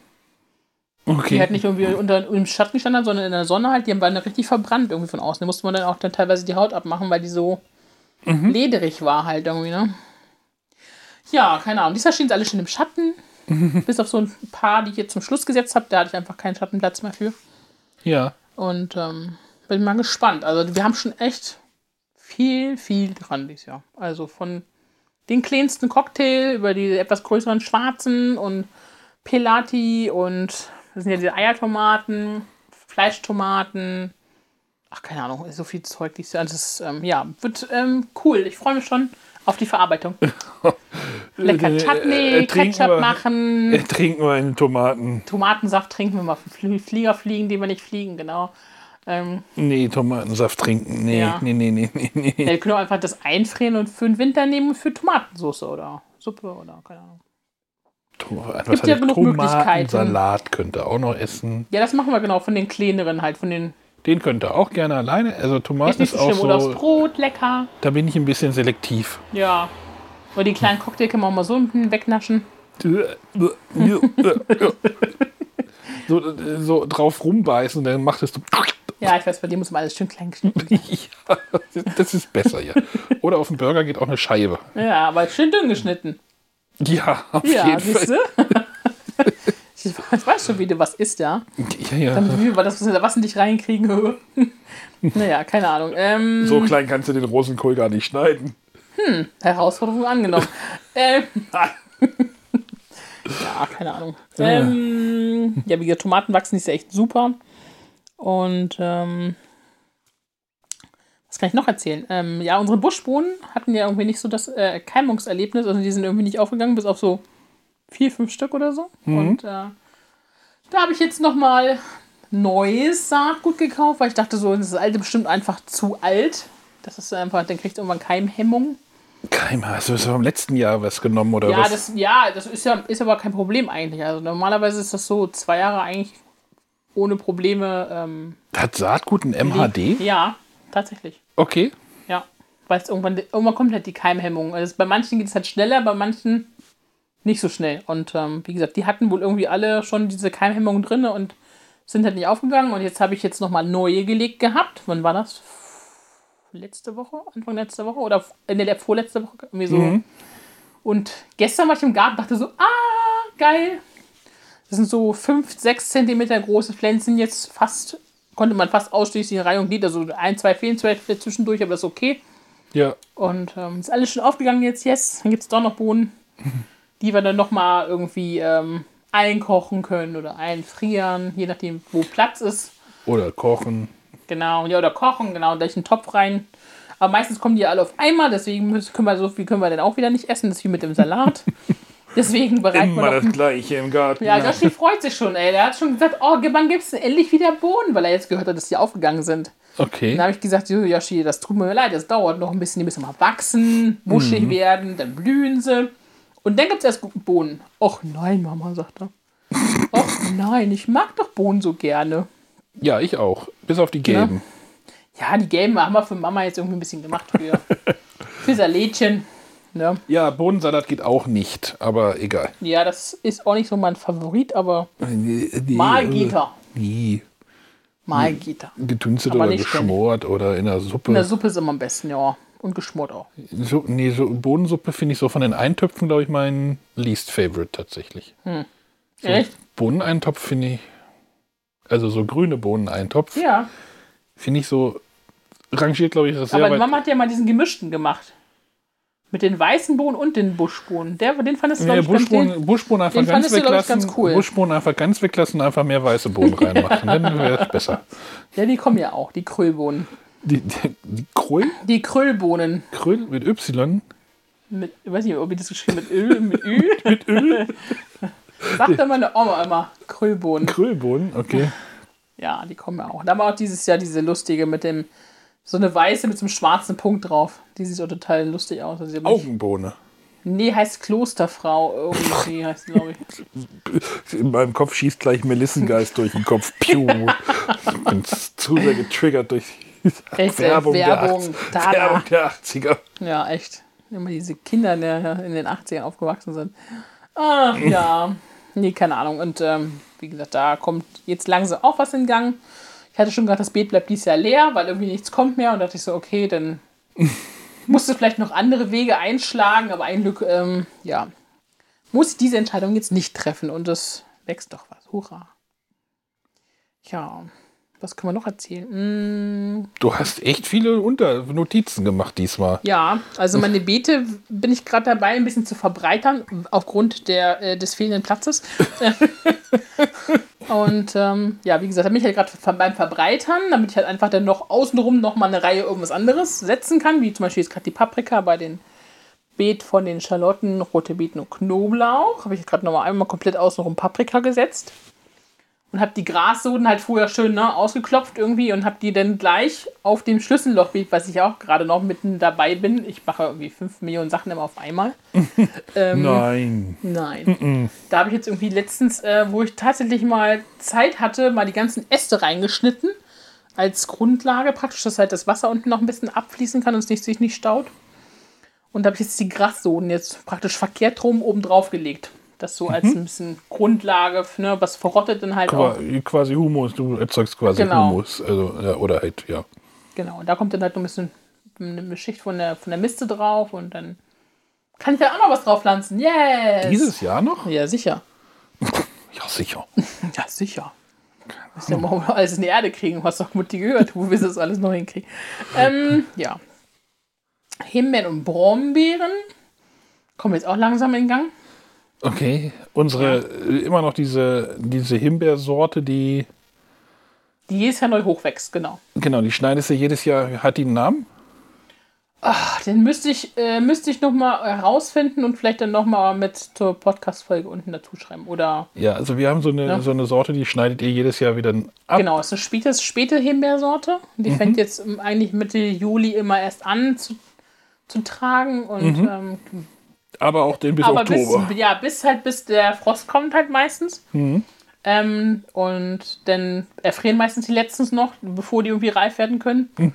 Okay. Die halt nicht irgendwie unter im Schatten standen, sondern in der Sonne halt. Die waren richtig verbrannt irgendwie von außen. Da musste man dann auch dann teilweise die Haut abmachen, weil die so mhm. lederig war halt irgendwie, ne? Ja, keine Ahnung. Diesmal stehen sie alle schon im Schatten. Bis auf so ein paar, die ich jetzt zum Schluss gesetzt habe. Da hatte ich einfach keinen Schattenplatz mehr für. Ja. Und ähm, bin mal gespannt. Also wir haben schon echt viel, viel dran dieses Jahr. Also von den kleinsten Cocktail über die etwas größeren schwarzen und Pelati und das sind ja diese Eiertomaten, Fleischtomaten. Ach, keine Ahnung, so viel Zeug dieses Jahr. Das ist, ähm, ja, wird ähm, cool. Ich freue mich schon auf die Verarbeitung. Lecker Chutney, äh, Ketchup wir, machen. Äh, trinken wir einen Tomaten. Tomatensaft trinken wir mal. Flieger fliegen, die wir nicht fliegen, genau. Ähm, nee, Tomatensaft trinken. Nee, ja. nee, nee, nee, nee, nee. Ja, wir können auch einfach das einfrieren und für den Winter nehmen für Tomatensauce oder Suppe oder keine Ahnung. Es gibt ja genug Möglichkeiten. Salat könnte auch noch essen. Ja, das machen wir genau von den kleineren halt, von den den könnt ihr auch gerne alleine. Also Tomaten ist, ist auch so. Oder Brot, lecker. Da bin ich ein bisschen selektiv. Ja. Oder die kleinen Cocktail kann man auch mal so wegnaschen. so, so drauf rumbeißen, dann macht es so. Ja, ich weiß, bei dir muss man alles schön klein geschnitten ja, das ist besser, ja. Oder auf dem Burger geht auch eine Scheibe. Ja, aber schön dünn geschnitten. Ja, auf ja, jeden Fall. Ich weiß schon, wie du was isst, ja. Ja, ja. Dann, wie wir das was nicht reinkriegen. naja, keine Ahnung. Ähm, so klein kannst du den Rosenkohl gar nicht schneiden. Hm, Herausforderung angenommen. ähm, ja, keine Ahnung. Ähm, ja, wie gesagt, Tomaten wachsen ist ja echt super. Und ähm, was kann ich noch erzählen? Ähm, ja, unsere Buschbohnen hatten ja irgendwie nicht so das äh, Keimungserlebnis. Also die sind irgendwie nicht aufgegangen, bis auf so vier, fünf Stück oder so. Mhm. Und äh, da habe ich jetzt nochmal neues Saatgut gekauft, weil ich dachte so, das alte bestimmt einfach zu alt. Das ist einfach, dann kriegt irgendwann Keimhemmung. Keim, hast du vom letzten Jahr was genommen oder ja, was? Das, ja, das ist ja ist aber kein Problem eigentlich. Also normalerweise ist das so zwei Jahre eigentlich ohne Probleme. Ähm, Hat Saatgut ein MHD? Ja, tatsächlich. Okay. Ja, weil es irgendwann, irgendwann kommt halt die Keimhemmung. Also bei manchen geht es halt schneller, bei manchen nicht so schnell. Und ähm, wie gesagt, die hatten wohl irgendwie alle schon diese Keimhemmung drin und sind halt nicht aufgegangen. Und jetzt habe ich jetzt nochmal neue gelegt gehabt. Wann war das? Letzte Woche? Anfang letzter Woche? Oder Ende der vorletzte Woche? Irgendwie so. Mhm. Und gestern war ich im Garten dachte so, ah, geil. Das sind so 5, 6 Zentimeter große Pflänzchen jetzt fast, konnte man fast ausschließlich in Reihe und Glied, also ein, zwei fehlen vielleicht zwischendurch, aber das ist okay. Ja. Und ähm, ist alles schon aufgegangen jetzt, yes. Dann gibt es doch noch Bohnen. die wir dann nochmal irgendwie ähm, einkochen können oder einfrieren, je nachdem, wo Platz ist. Oder kochen. Genau, ja, oder kochen, genau, da ich einen Topf rein. Aber meistens kommen die alle auf einmal, deswegen können wir so viel können wir dann auch wieder nicht essen. Das ist wie mit dem Salat. Deswegen bereiten Immer wir noch das Gleiche im Garten. Ja, Joshi freut sich schon, ey. Der hat schon gesagt, oh, wann gibt's denn endlich wieder Bohnen? Weil er jetzt gehört hat, dass die aufgegangen sind. Okay. Dann habe ich gesagt, "Jo, Yoshi, das tut mir leid, das dauert noch ein bisschen, die müssen mal wachsen, buschig Mhm. werden, dann blühen sie. Und dann gibt es erst Bohnen. Och nein, Mama, sagt er. Och nein, ich mag doch Bohnen so gerne. Ja, ich auch. Bis auf die gelben. Ja, die gelben haben wir für Mama jetzt irgendwie ein bisschen gemacht für, für Salätchen. Ne? Ja, Bohnensalat geht auch nicht, aber egal. Ja, das ist auch nicht so mein Favorit, aber Mal mal geht er. Nie. Mal geht er. Getünstet Aber oder geschmort oder in der Suppe. In der Suppe ist immer am besten, ja. Und geschmort auch. so, nee, so Bohnensuppe finde ich so von den Eintöpfen, glaube ich, mein least favorite tatsächlich. Echt? Bohneneintopf finde ich, also so grüne Bohneneintopf, Ja. finde ich so, rangiert, glaube ich, das sehr Aber. Mama hat ja mal diesen gemischten gemacht. Mit den weißen Bohnen und den Buschbohnen. Der, den fandest du, Nee, glaube ich, Tee- Buschbohnen, einfach den ganz fandest du, weglassen. ganz cool. Buschbohnen einfach ganz weglassen, einfach mehr weiße Bohnen reinmachen. Dann wäre es besser. Ja, die kommen ja auch, die Krüllbohnen. Die, die, die Kröll, Die Krüllbohnen. Kröll mit Y. Mit, ich weiß nicht, ob ich das geschrieben mit Öl, mit Ü. mit Öl. Sagt dann meine Oma immer, Krüllbohnen. Krüllbohnen, okay. Ja, die kommen ja auch. Da haben wir auch dieses Jahr diese lustige mit dem, so eine weiße mit so einem schwarzen Punkt drauf. Die sieht auch total lustig aus. Also, Augenbohne. Nee, heißt Klosterfrau irgendwie, heißt glaube ich. In meinem Kopf schießt gleich Melissengeist durch den Kopf. Piu. Ich bin zu sehr getriggert durch Echt, Werbung, Werbung, der, da, 80, da. Werbung der 80er. Ja, echt. Immer diese Kinder, die in den 80ern aufgewachsen sind. Ach ja. Nee, keine Ahnung. Und ähm, wie gesagt, da kommt jetzt langsam auch was in Gang. Ich hatte schon gerade, das Beet bleibt dieses Jahr leer, weil irgendwie nichts kommt mehr. Und dachte ich so, okay, dann musste vielleicht noch andere Wege einschlagen. Aber ein Glück, ähm, ja, muss ich diese Entscheidung jetzt nicht treffen. Und es wächst doch was. Hurra. Ja, was können wir noch erzählen? Mm, Du hast echt viele Unter Notizen gemacht diesmal. Ja, also meine Beete bin ich gerade dabei, ein bisschen zu verbreitern, aufgrund der, äh, des fehlenden Platzes. Und ähm, ja, wie gesagt, da bin ich halt gerade beim Verbreitern, damit ich halt einfach dann noch außenrum noch mal eine Reihe irgendwas anderes setzen kann, wie zum Beispiel jetzt gerade die Paprika bei den Beet von den Schalotten, rote Beeten und Knoblauch. Habe ich gerade noch mal einmal komplett außenrum Paprika gesetzt und habe die Grassoden halt vorher schön ne, ausgeklopft irgendwie und habe die dann gleich auf dem Schlüssellochbeet, was ich auch gerade noch mitten dabei bin. Ich mache irgendwie 5 Millionen Sachen immer auf einmal. ähm, Nein. Nein. Da habe ich jetzt irgendwie letztens, äh, wo ich tatsächlich mal Zeit hatte, mal die ganzen Äste reingeschnitten. Als Grundlage praktisch, dass halt das Wasser unten noch ein bisschen abfließen kann und es nicht, sich nicht staut. Und da habe ich jetzt die Grassoden jetzt praktisch verkehrt rum oben drauf gelegt. Das so als ein bisschen Grundlage, ne, was verrottet dann halt auch. Qua- Quasi Humus, du erzeugst quasi Genau. Humus. Also, ja, oder halt, ja. Genau, und da kommt dann halt noch ein bisschen eine Schicht von der, von der Miste drauf und dann kann ich da auch noch was drauf pflanzen. Yes! Dieses Jahr noch? Ja, sicher. Ja, sicher. Ja, sicher. Müssen ja mal alles in die Erde kriegen, was doch Mutti gehört, wo wir das alles noch hinkriegen. Ähm, ja. Himbeeren und Brombeeren kommen jetzt auch langsam in Gang. Okay. Unsere, äh, immer noch diese, diese Himbeersorte, die, Die jedes Jahr neu hochwächst, genau. genau, die schneidest du jedes Jahr, hat die einen Namen? Ach, den müsste ich, äh, müsste ich nochmal herausfinden und vielleicht dann nochmal mit zur Podcast-Folge unten dazu schreiben. Oder, Ja, also wir haben so eine, Ja. so eine Sorte, die schneidet ihr jedes Jahr wieder ab. genau, es ist eine späte, späte Himbeersorte. Die Mhm. fängt jetzt eigentlich Mitte Juli immer erst an zu, zu tragen und Mhm. ähm, Aber auch den bis aber bis, Oktober. ja, bis halt bis der Frost kommt halt meistens. Mhm. Ähm, und dann erfrieren meistens die letztens noch, bevor die irgendwie reif werden können. Mhm.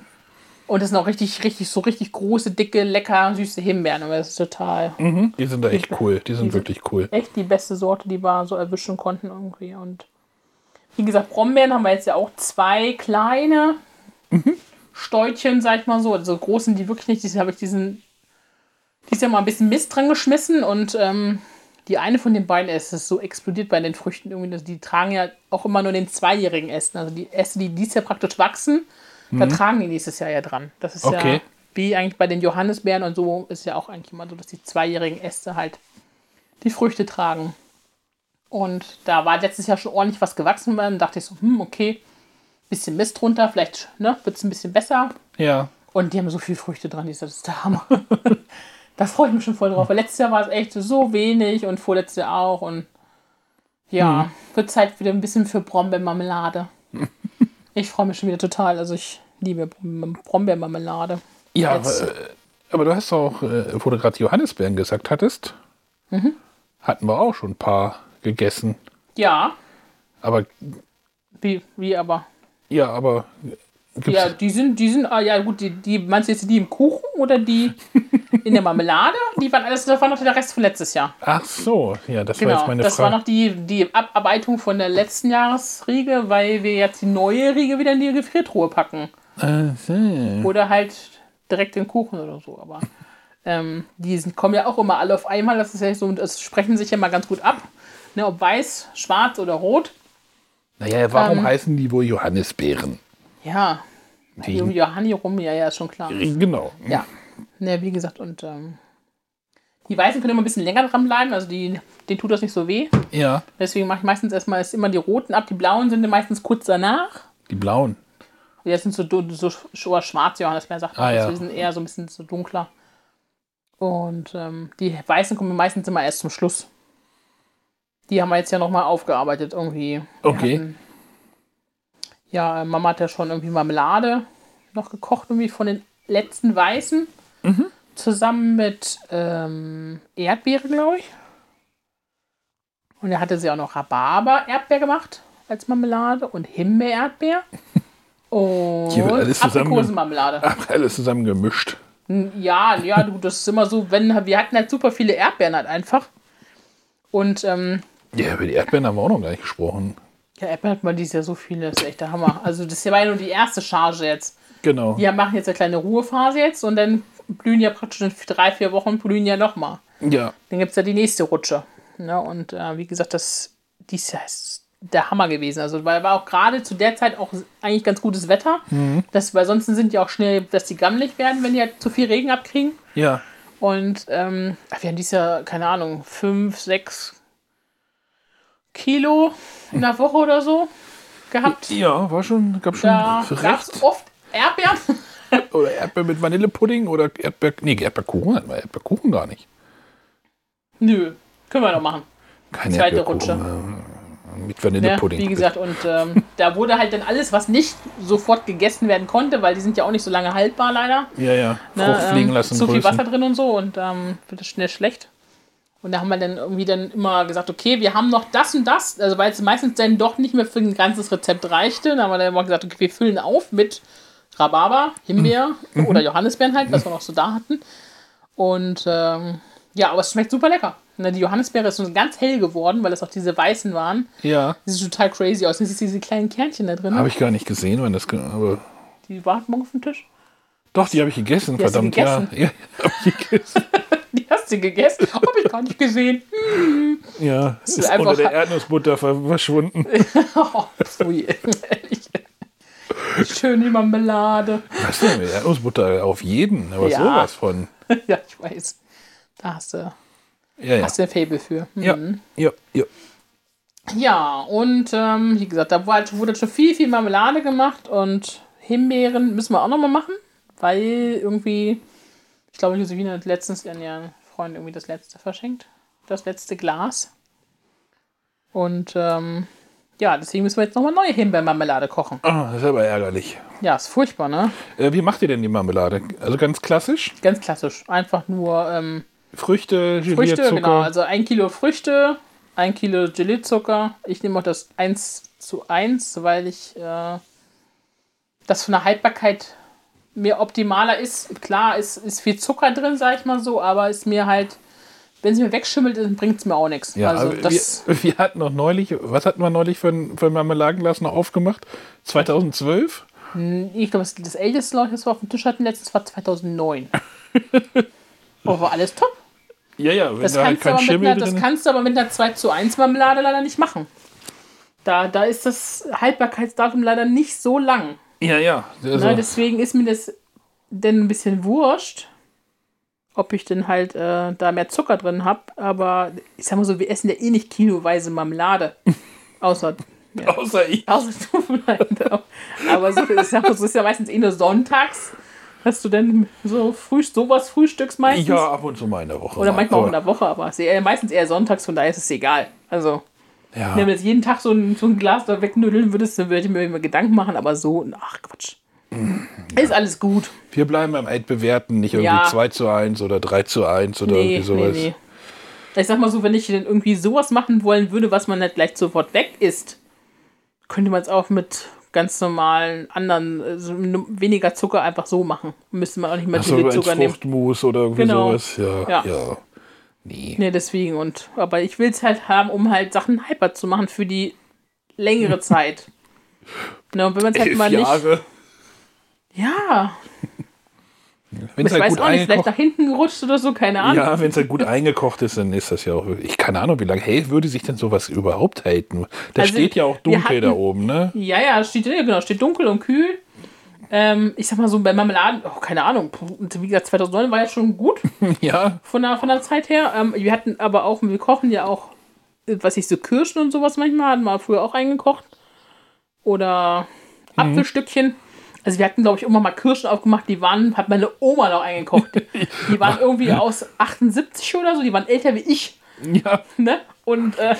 Und das sind auch richtig, richtig, so richtig große, dicke, lecker, süße Himbeeren. Aber das ist total Mhm. Die sind da echt cool. Die sind sind- wirklich cool. echt die beste Sorte, die wir so erwischen konnten irgendwie. Und wie gesagt, Brombeeren haben wir jetzt ja auch zwei kleine Stäutchen, sag ich mal so. Also großen, die wirklich nicht, die habe ich diesen, dieses Jahr mal ein bisschen Mist dran geschmissen und ähm, die eine von den beiden Äste ist so explodiert bei den Früchten irgendwie. Die tragen ja auch immer nur den zweijährigen Ästen. Also die Äste, die dieses Jahr praktisch wachsen, da tragen die nächstes Jahr ja dran. Das ist ja Okay. wie eigentlich bei den Johannisbeeren und so ist ja auch eigentlich immer so, dass die zweijährigen Äste halt die Früchte tragen. Und da war letztes Jahr schon ordentlich was gewachsen. Dann dachte ich so, hm, okay, bisschen Mist drunter, vielleicht ne, wird es ein bisschen besser. Ja. Und die haben so viele Früchte dran, die ist- das ist der Hammer. Da freue ich mich schon voll drauf. Weil letztes Jahr war es echt so wenig und vorletztes Jahr auch. Und ja, hm. wird Zeit wieder ein bisschen für Brombeermarmelade. ich freue mich schon wieder total. Also ich liebe Brombeermarmelade. Ja, aber, äh, aber, du hast auch, äh, wo du gerade Johannisbeeren gesagt hattest, mhm. hatten wir auch schon ein paar gegessen. Ja. Aber. Wie, wie aber? Ja, aber Gibt's ja, die sind, die sind, ah, ja gut, die, die, meinst du jetzt die im Kuchen oder die in der Marmelade? Die waren alles, das war noch der Rest von letztes Jahr. Ach so, ja, das genau, war jetzt meine das Frage. Das war noch die, die Abarbeitung von der letzten Jahresriege, weil wir jetzt die neue Riege wieder in die Gefriertruhe packen. So. Oder halt direkt den Kuchen oder so, aber ähm, die sind, kommen ja auch immer alle auf einmal, das ist ja so, das sprechen sich ja mal ganz gut ab, ne, ob weiß, schwarz oder rot. Naja, warum ähm, heißen die wohl Johannisbeeren? Ja, die um Johanni rum, ja, ja, ist schon klar. Genau. Ja, ne, wie gesagt, und ähm, die Weißen können immer ein bisschen länger dran bleiben, also die, denen tut das nicht so weh. Ja. Deswegen mache ich meistens erstmal immer die roten ab, die blauen sind meistens kurz danach. Die blauen? Die sind so, so, so schwarz, Johannisbeeren sagt man. Ah, ja. Die sind eher so ein bisschen so dunkler. Und ähm, die weißen kommen meistens immer erst zum Schluss. Die haben wir jetzt ja nochmal aufgearbeitet irgendwie. okay. Ja, Mama hat ja schon irgendwie Marmelade noch gekocht, irgendwie von den letzten Weißen. Mhm. Zusammen mit ähm, Erdbeere, glaube ich. Und er hatte sie auch noch Rhabarber-Erdbeer gemacht als Marmelade und Himbeer-Erdbeer. Und Aprikosenmarmelade. Alles zusammen gemischt. Ja, ja, du, das ist immer so, wenn wir hatten halt super viele Erdbeeren halt einfach. Und ähm, ja, über die Erdbeeren haben wir auch noch gar nicht gesprochen. Ja, Apple hat man dieses Jahr so viele, das ist echt der Hammer. Also das war ja nur die erste Charge jetzt. Genau. Die machen jetzt eine kleine Ruhephase jetzt und dann blühen ja praktisch in drei, vier Wochen blühen ja nochmal. Ja. Dann gibt es ja die nächste Rutsche. Ja, und äh, wie gesagt, das dieses Jahr ist der Hammer gewesen. Also weil war auch gerade zu der Zeit auch eigentlich ganz gutes Wetter. Mhm. Das, weil sonst sind die auch schnell, dass die gammelig werden, wenn die halt zu viel Regen abkriegen. Ja. Und ähm, wir haben dieses Jahr, keine Ahnung, fünf, sechs Kilo in der Woche oder so gehabt. Ja, war schon, gab schon da recht. oft Erdbeeren. oder Erdbeer mit Vanillepudding oder Erdbeer, nee, Erdbeerkuchen hatten wir Erdbeerkuchen gar nicht. Nö, können wir doch machen. Keine Zweite Rutsche. Mit Vanillepudding. Ja, wie gesagt, und ähm, da wurde halt dann alles, was nicht sofort gegessen werden konnte, weil die sind ja auch nicht so lange haltbar leider. Ja, ja. Ne, Frucht fliegen ähm, lassen. Zu viel Wasser drin und so und ähm, wird es schnell schlecht. Und da haben wir dann irgendwie dann immer gesagt, okay, wir haben noch das und das, also weil es meistens dann doch nicht mehr für ein ganzes Rezept reichte. Dann haben wir dann immer gesagt, okay, wir füllen auf mit Rhabarber, Himbeer mhm. oder Johannisbeeren halt, was wir noch so da hatten. Und ähm, ja, aber es schmeckt super lecker. Ne, die Johannisbeere ist so ganz hell geworden, weil es auch diese weißen waren. Ja. Die sieht total crazy aus. Ist diese kleinen Kernchen da drin. Habe ich gar nicht gesehen, wenn das. Aber die warten morgen auf dem Tisch. Doch, die habe ich gegessen, die verdammt, gegessen? ja. Ja, habe ich gegessen. die hast du gegessen? Habe ich gar nicht gesehen. Hm. Ja, ist, ist unter der Erdnussbutter verschwunden. oh, ehrlich. Schön die Marmelade. Was denn? Erdnussbutter auf jeden, aber ja. sowas von. ja, ich weiß. Da hast du, ja, ja. hast du ein Fable für. Mhm. Ja, ja, ja. Ja, und ähm, wie gesagt, da wurde, wurde schon viel, viel Marmelade gemacht und Himbeeren müssen wir auch nochmal machen, weil irgendwie ich glaube, Josefine hat letztens ihren, ihren Freund irgendwie das letzte verschenkt. Das letzte Glas. Und ähm, ja, deswegen müssen wir jetzt nochmal neue Himbeermarmelade kochen. Ah, das ist aber ärgerlich. Ja, ist furchtbar, ne? Äh, wie macht ihr denn die Marmelade? Also ganz klassisch? Ganz klassisch. Einfach nur ähm, Früchte, Gelee, Früchte, Zucker. genau. Also ein Kilo Früchte, ein Kilo Gelee-Zucker. Ich nehme auch das 1 zu 1, weil ich äh, das von der Haltbarkeit mir optimaler ist. Klar, ist, ist viel Zucker drin, sag ich mal so, aber ist mir halt, wenn es mir wegschimmelt, dann bringt es mir auch nichts. Ja, also das wir, wir, hatten noch neulich, was hatten wir neulich für ein, für ein Marmeladenglas noch aufgemacht? 2012? Ich glaube, das älteste, glaube ich, das wir auf dem Tisch hatten letztes, war 2009. aber war alles top. Ja, ja, wenn das da halt kein Schimmel einer, Das kannst du aber mit einer 2 zu 1 Marmelade leider nicht machen. Da, da ist das Haltbarkeitsdatum leider nicht so lang. Ja, ja. Also. Na, deswegen ist mir das denn ein bisschen wurscht, ob ich denn halt äh, da mehr Zucker drin habe. Aber ich sag mal so, wir essen ja eh nicht kiloweise Marmelade. Außer. Ja. Außer ich. Außer du vielleicht. Aber so, ich sag mal, so ist ja meistens eh nur sonntags. Hast du denn so früh, sowas Frühstücks meistens? Ja, ab und zu mal in der Woche. Oder manchmal auch in der Woche, aber meistens eher sonntags, von daher ist es egal. Also, ja. wenn du jetzt jeden Tag so ein, so ein Glas da wegnüdeln würdest, dann würde ich mir immer Gedanken machen, aber so, ach Quatsch. Ist alles gut. Wir bleiben beim Altbewerten, nicht irgendwie Ja. 2 zu 1 oder 3 zu 1 oder Nee, irgendwie nee, sowas. nee. Ich sag mal so, wenn ich denn irgendwie sowas machen wollen würde, was man nicht gleich sofort weg isst, könnte man es auch mit ganz normalen anderen, also weniger Zucker einfach so machen. Müsste man auch nicht mehr Achso, viel Zucker nehmen. Fruchtmus oder irgendwie Genau. sowas. Ja, ja. Ja. Nee. Nee, deswegen. Und, aber ich will es halt haben, um halt Sachen hyper zu machen für die längere Zeit. Ne, und wenn man es halt Elf mal nicht. Jahre. Ja, Wenn es ich halt weiß gut auch nicht, vielleicht nach hinten gerutscht oder so, keine Ahnung. Ja, wenn es halt gut eingekocht ist, dann ist das ja auch. Ich keine Ahnung, wie lange hey, würde sich denn sowas überhaupt halten? Da Also, steht ja auch dunkel da hatten- oben, ne? Ja, ja, steht, genau, steht dunkel und kühl. Ähm, ich sag mal so, bei Marmeladen, oh, keine Ahnung, wie gesagt, 2009 war ja schon gut Ja. von der, von der Zeit her. Ähm, wir hatten aber auch, wir kochen ja auch, äh, was ich so Kirschen und sowas manchmal, hatten wir früher auch eingekocht. Oder Apfelstückchen. Also wir hatten, glaube ich, immer mal Kirschen aufgemacht, die waren, hat meine Oma noch eingekocht. Die waren irgendwie aus 78 oder so, die waren älter wie ich. Ja. Ne? Und äh,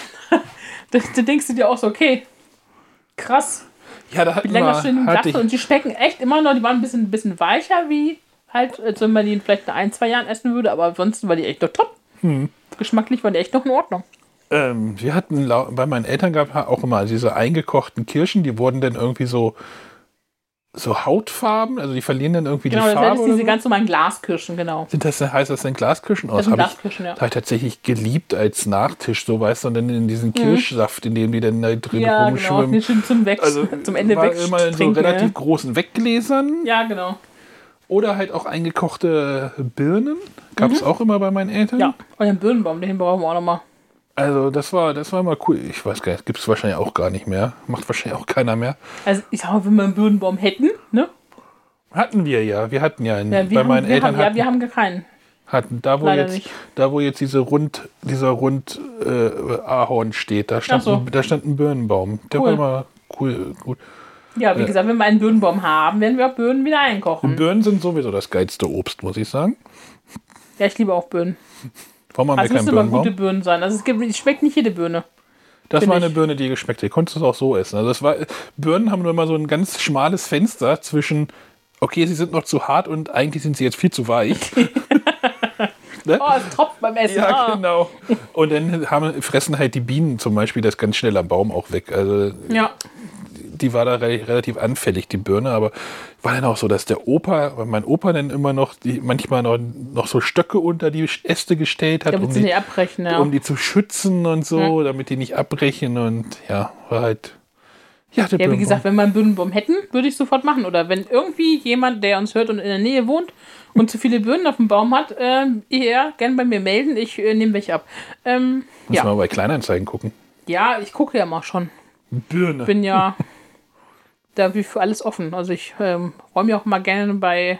da denkst du dir auch so, okay, krass, Ja, da hatten länger im hatte und die schmecken echt immer noch, die waren ein bisschen, ein bisschen weicher wie halt, als wenn man die in vielleicht in ein, zwei Jahren essen würde, aber ansonsten war die echt noch top. Hm. Geschmacklich waren die echt noch in Ordnung. ähm, wir hatten bei meinen Eltern gab auch immer diese eingekochten Kirschen, die wurden dann irgendwie so so Hautfarben, also die verlieren dann irgendwie Genau, die das Farbe. sind Oder diese so. ganz normalen Glaskirschen, genau. Sind das, heißt das denn Glaskirschen? Oh, Das das sind habe ich, Glaskirschen, ja. das hab ich tatsächlich geliebt als Nachtisch, so weißt du, und dann in diesen Kirschsaft, in dem die dann da drin Mhm. Ja, genau. rumschwimmen. Nicht schön zum Weg, Also zum Ende weg. immer in so relativ ja. großen Weggläsern Ja, genau. oder halt auch eingekochte Birnen. Gab es auch immer bei meinen Eltern. Mhm. Ja, und den Birnenbaum, den brauchen wir auch nochmal. Also das war, das war mal cool. Ich weiß gar nicht, gibt es wahrscheinlich auch gar nicht mehr. Macht wahrscheinlich auch keiner mehr. Also ich sag mal, wenn wir einen Birnenbaum hätten, ne? Hatten wir ja. Wir hatten ja, einen, Ja, wir bei haben, meinen wir Eltern haben, ja, hatten, wir haben gar keinen. hatten da wo Leider jetzt nicht. da wo jetzt diese rund dieser rund äh, Ahorn steht, da stand, so. ein, da stand ein Birnenbaum. Der Cool. war immer cool gut. Ja, wie gesagt, wenn wir einen Birnenbaum haben, werden wir auch Birnen wieder einkochen. Birnen sind sowieso das geilste Obst, muss ich sagen. Ja, ich liebe auch Birnen. Warum haben wir Also es keinen müssen aber gute? Birnen sein. Also es gibt, es schmeckt nicht jede Birne. Das war eine ich. Birne, die geschmeckt hat. Du konntest es auch so essen. Also das war, Birnen haben nur immer so ein ganz schmales Fenster zwischen, okay, sie sind noch zu hart und eigentlich sind sie jetzt viel zu weich. ne? Oh, es tropft beim Essen. Ja, ah. genau. Und dann haben, fressen halt die Bienen zum Beispiel das ganz schnell am Baum auch weg. Also Ja. Die war da re relativ anfällig, die Birne, aber war dann auch so, dass der Opa, mein Opa dann immer noch die, manchmal noch, noch so Stöcke unter die Äste gestellt hat, Damit um sie die, abbrechen, ja. um die zu schützen und so, damit die nicht abbrechen und ja, war halt. Ja, der ja, wie gesagt, wenn wir einen Birnenbaum hätten, würde ich sofort machen. Oder wenn irgendwie jemand, der uns hört und in der Nähe wohnt und zu viele Birnen auf dem Baum hat, äh, eher gern bei mir melden. Ich äh, nehme welche ab. Ähm, Muss ja. mal bei Kleinanzeigen gucken. ja, ich gucke ja mal schon. Birne. Bin ja da wie für alles offen. Also ich ähm, räume ja auch mal gerne bei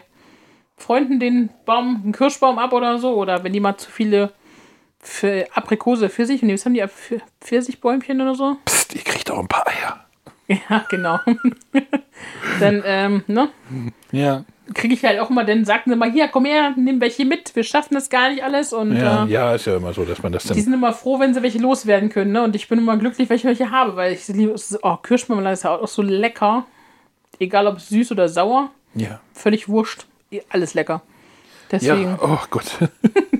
Freunden den Baum, einen Kirschbaum ab oder so. Oder wenn jemand zu viele für Aprikose, Pfirsich, nee, was haben die, Pf- Pfirsichbäumchen oder so? Psst, ihr kriegt auch ein paar Eier. Ja, genau. dann, ähm, ne, Ja. Kriege ich halt auch immer, dann sagten sie mal, hier, komm her, nimm welche mit, wir schaffen das gar nicht alles. Und Ja, äh, ja, ist ja immer so, dass man das die dann. sind immer froh, wenn sie welche loswerden können. Ne? Und ich bin immer glücklich, wenn ich welche habe, weil ich liebe, oh, Kirschmarmelade ist ja auch so lecker. Egal ob süß oder sauer, Ja. völlig wurscht. Alles lecker. Deswegen, Ja, oh Gott.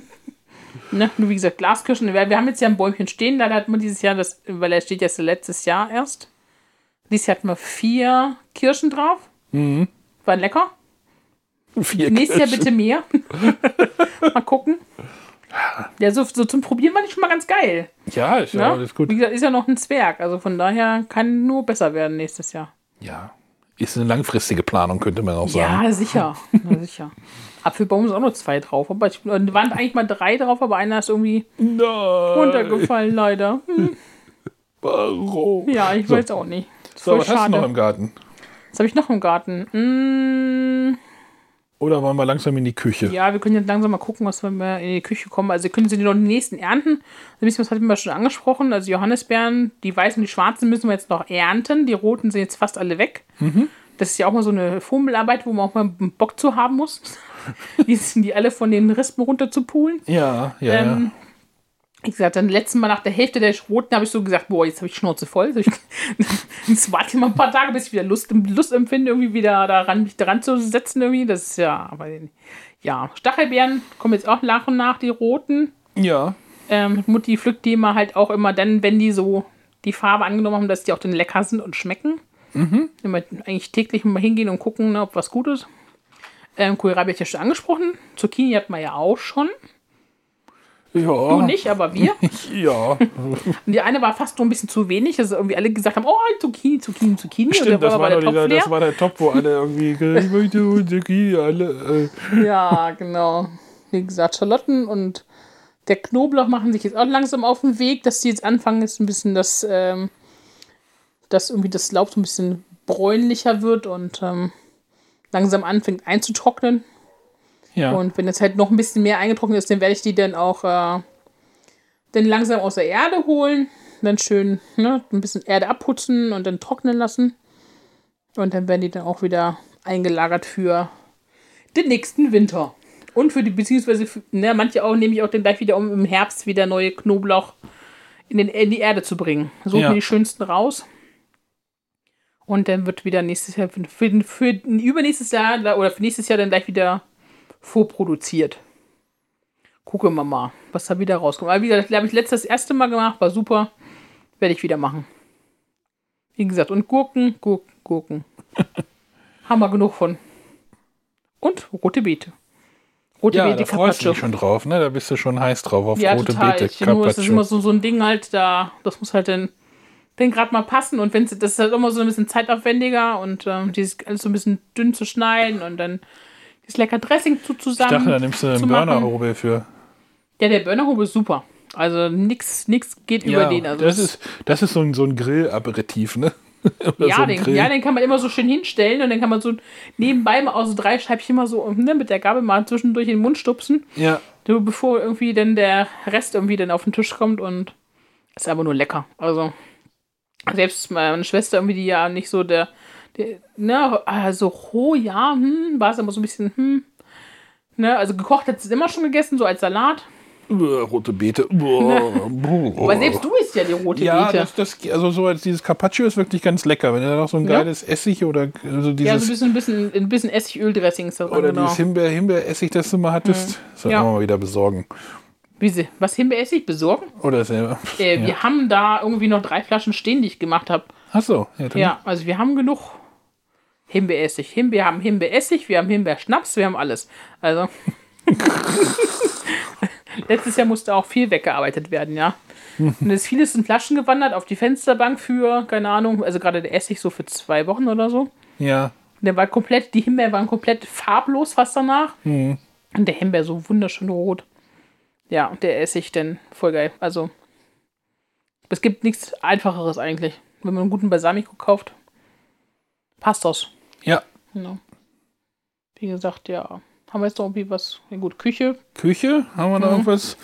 ne, nur wie gesagt, Glaskirschen. Wir, wir haben jetzt ja ein Bäumchen stehen, leider hat man dieses Jahr, das, weil er steht jetzt letztes Jahr erst. Dieses Jahr hatten wir vier Kirschen drauf. Mhm. Waren lecker. Vier Nächstes Jahr bitte mehr. mal gucken. Ja, so, so zum Probieren war ich schon mal ganz geil. Ja, ist ja Ne? alles gut. Wie gesagt, ist ja noch ein Zwerg. Also von daher kann nur besser werden nächstes Jahr. Ja. Ist eine langfristige Planung, könnte man auch sagen. Ja, sicher. Na, sicher. Apfelbaum ist auch nur zwei drauf. Aber ich, da waren eigentlich mal drei drauf, aber einer ist irgendwie Nein. runtergefallen, leider. Hm, Warum? Ja, ich So. weiß auch nicht. So, was hast du noch schade. im Garten? Was habe ich noch im Garten? Mm, Oder wollen wir langsam in die Küche? ja, wir können jetzt langsam mal gucken, was wir in die Küche kommen. Also, könnt sie noch die nächsten ernten. Ein bisschen was hatten wir schon angesprochen. Also, Johannisbeeren, die weißen und die schwarzen müssen wir jetzt noch ernten. Die roten sind jetzt fast alle weg. Mhm. Das ist ja auch mal so eine Fummelarbeit, wo man auch mal Bock zu haben muss. die sind die alle von den Rispen runter zu poolen. Ja, ja, ähm, ja. Wie gesagt, dann letzten Mal nach der Hälfte der Roten habe ich so gesagt, boah, jetzt habe ich Schnauze voll. jetzt warte ich mal ein paar Tage, bis ich wieder Lust, Lust empfinde, irgendwie wieder daran, mich daran zu setzen irgendwie. Das ist ja, aber ja, Stachelbeeren kommen jetzt auch nach und nach, die roten. Ja. Ähm, Mutti pflückt die immer halt auch immer dann, wenn die so die Farbe angenommen haben, dass die auch dann lecker sind und schmecken. Mhm. Immer eigentlich täglich mal hingehen und gucken, ne, ob was gut ist. Ähm, Kohlrabi habe ich ja schon angesprochen. Zucchini hat man ja auch schon. Ja. Du nicht, aber wir. ja. Und die eine war fast nur ein bisschen zu wenig, dass irgendwie alle gesagt haben, oh, Zucchini, Zucchini, Zucchini. Stimmt, das war, der das war der Top, wo alle irgendwie, ich möchte Zucchini, alle. Äh. Ja, genau. Wie gesagt, Schalotten und der Knoblauch machen sich jetzt auch langsam auf den Weg, dass sie jetzt anfangen, jetzt ein bisschen das, ähm, dass irgendwie das Laub so ein bisschen bräunlicher wird und ähm, langsam anfängt einzutrocknen. Ja. Und wenn es halt noch ein bisschen mehr eingetrocknet ist, dann werde ich die dann auch äh, dann langsam aus der Erde holen. Dann schön ne, ein bisschen Erde abputzen und dann trocknen lassen. Und dann werden die dann auch wieder eingelagert für den nächsten Winter. Und für die, beziehungsweise, für, ne, manche auch nehme ich auch dann gleich wieder, um im Herbst wieder neue Knoblauch in, den, in die Erde zu bringen. Suchen ja. die schönsten raus. Und dann wird wieder nächstes Jahr, für, für, für übernächstes Jahr oder für nächstes Jahr dann gleich wieder vorproduziert. Gucken wir mal, was da wieder rauskommt. Aber wie gesagt, habe ich letztes das erste Mal gemacht, war super. Werde ich wieder machen. Wie gesagt, und Gurken, Gurken, Gurken. Haben wir genug von. Und rote Beete. Rote ja, Beete da freust du dich schon drauf, ne? Da bist du schon heiß drauf auf ja, rote total. Beete ich, nur, Das ist immer so, so ein Ding halt, da, das muss halt dann, dann gerade mal passen. Und wenn das ist halt immer so ein bisschen zeitaufwendiger und ähm, dieses alles so ein bisschen dünn zu schneiden und dann das lecker Dressing zu zusammen. Ich dachte, da nimmst du einen Burnerhobel für. Ja, der Burnerhobel ist super. Also nichts nix geht ja, über den. Also das, ist, das ist so ein, so ein Grillaperitif, ne? ja, so den, ja, den kann man immer so schön hinstellen und dann kann man so nebenbei mal aus so drei Scheibchen mal so ne, mit der Gabel mal zwischendurch in den Mund stupsen. Ja. Bevor irgendwie dann der Rest irgendwie dann auf den Tisch kommt und ist einfach nur lecker. Also selbst meine Schwester irgendwie, die ja nicht so der ne, also roh, ja, hm, war es immer so ein bisschen, hm. Ne, also gekocht hat es immer schon gegessen, so als Salat. Rote Beete. Ne. Aber selbst du isst ja die rote ja, Beete. Ja, das, das, also so als dieses Carpaccio ist wirklich ganz lecker. Wenn da noch so ein geiles ja. Essig oder also dieses. Ja, so ein bisschen, ein bisschen, Essigöl-Dressing ist. Oder genau. dieses Himbeer, Himbeeressig, das du mal hattest. Mhm. Das sollten ja. wir mal wieder besorgen. Wie sie, was Himbeeressig besorgen? Oder selber. Äh, ja. Wir haben da irgendwie noch drei Flaschen stehen, die ich gemacht habe. Ach so. Ja, ja, also wir haben genug. Himbeeressig. Himbeer, haben Himbeeressig, wir haben Himbeerschnaps, wir haben alles. Also. Letztes Jahr musste auch viel weggearbeitet werden, ja. Und es ist vieles in Flaschen gewandert auf die Fensterbank für, keine Ahnung, also gerade der Essig so für zwei Wochen oder so. Ja. Der war komplett, die Himbeer waren komplett farblos fast danach. Mhm. Und der Himbeer so wunderschön rot. Ja, und der Essig dann voll geil. Also, es gibt nichts Einfacheres eigentlich. Wenn man einen guten Balsamico kauft, passt das. Ja. Genau. Wie gesagt, ja. Haben wir jetzt noch irgendwie was? Ja, gut, Küche. Küche? Haben wir noch mhm. irgendwas?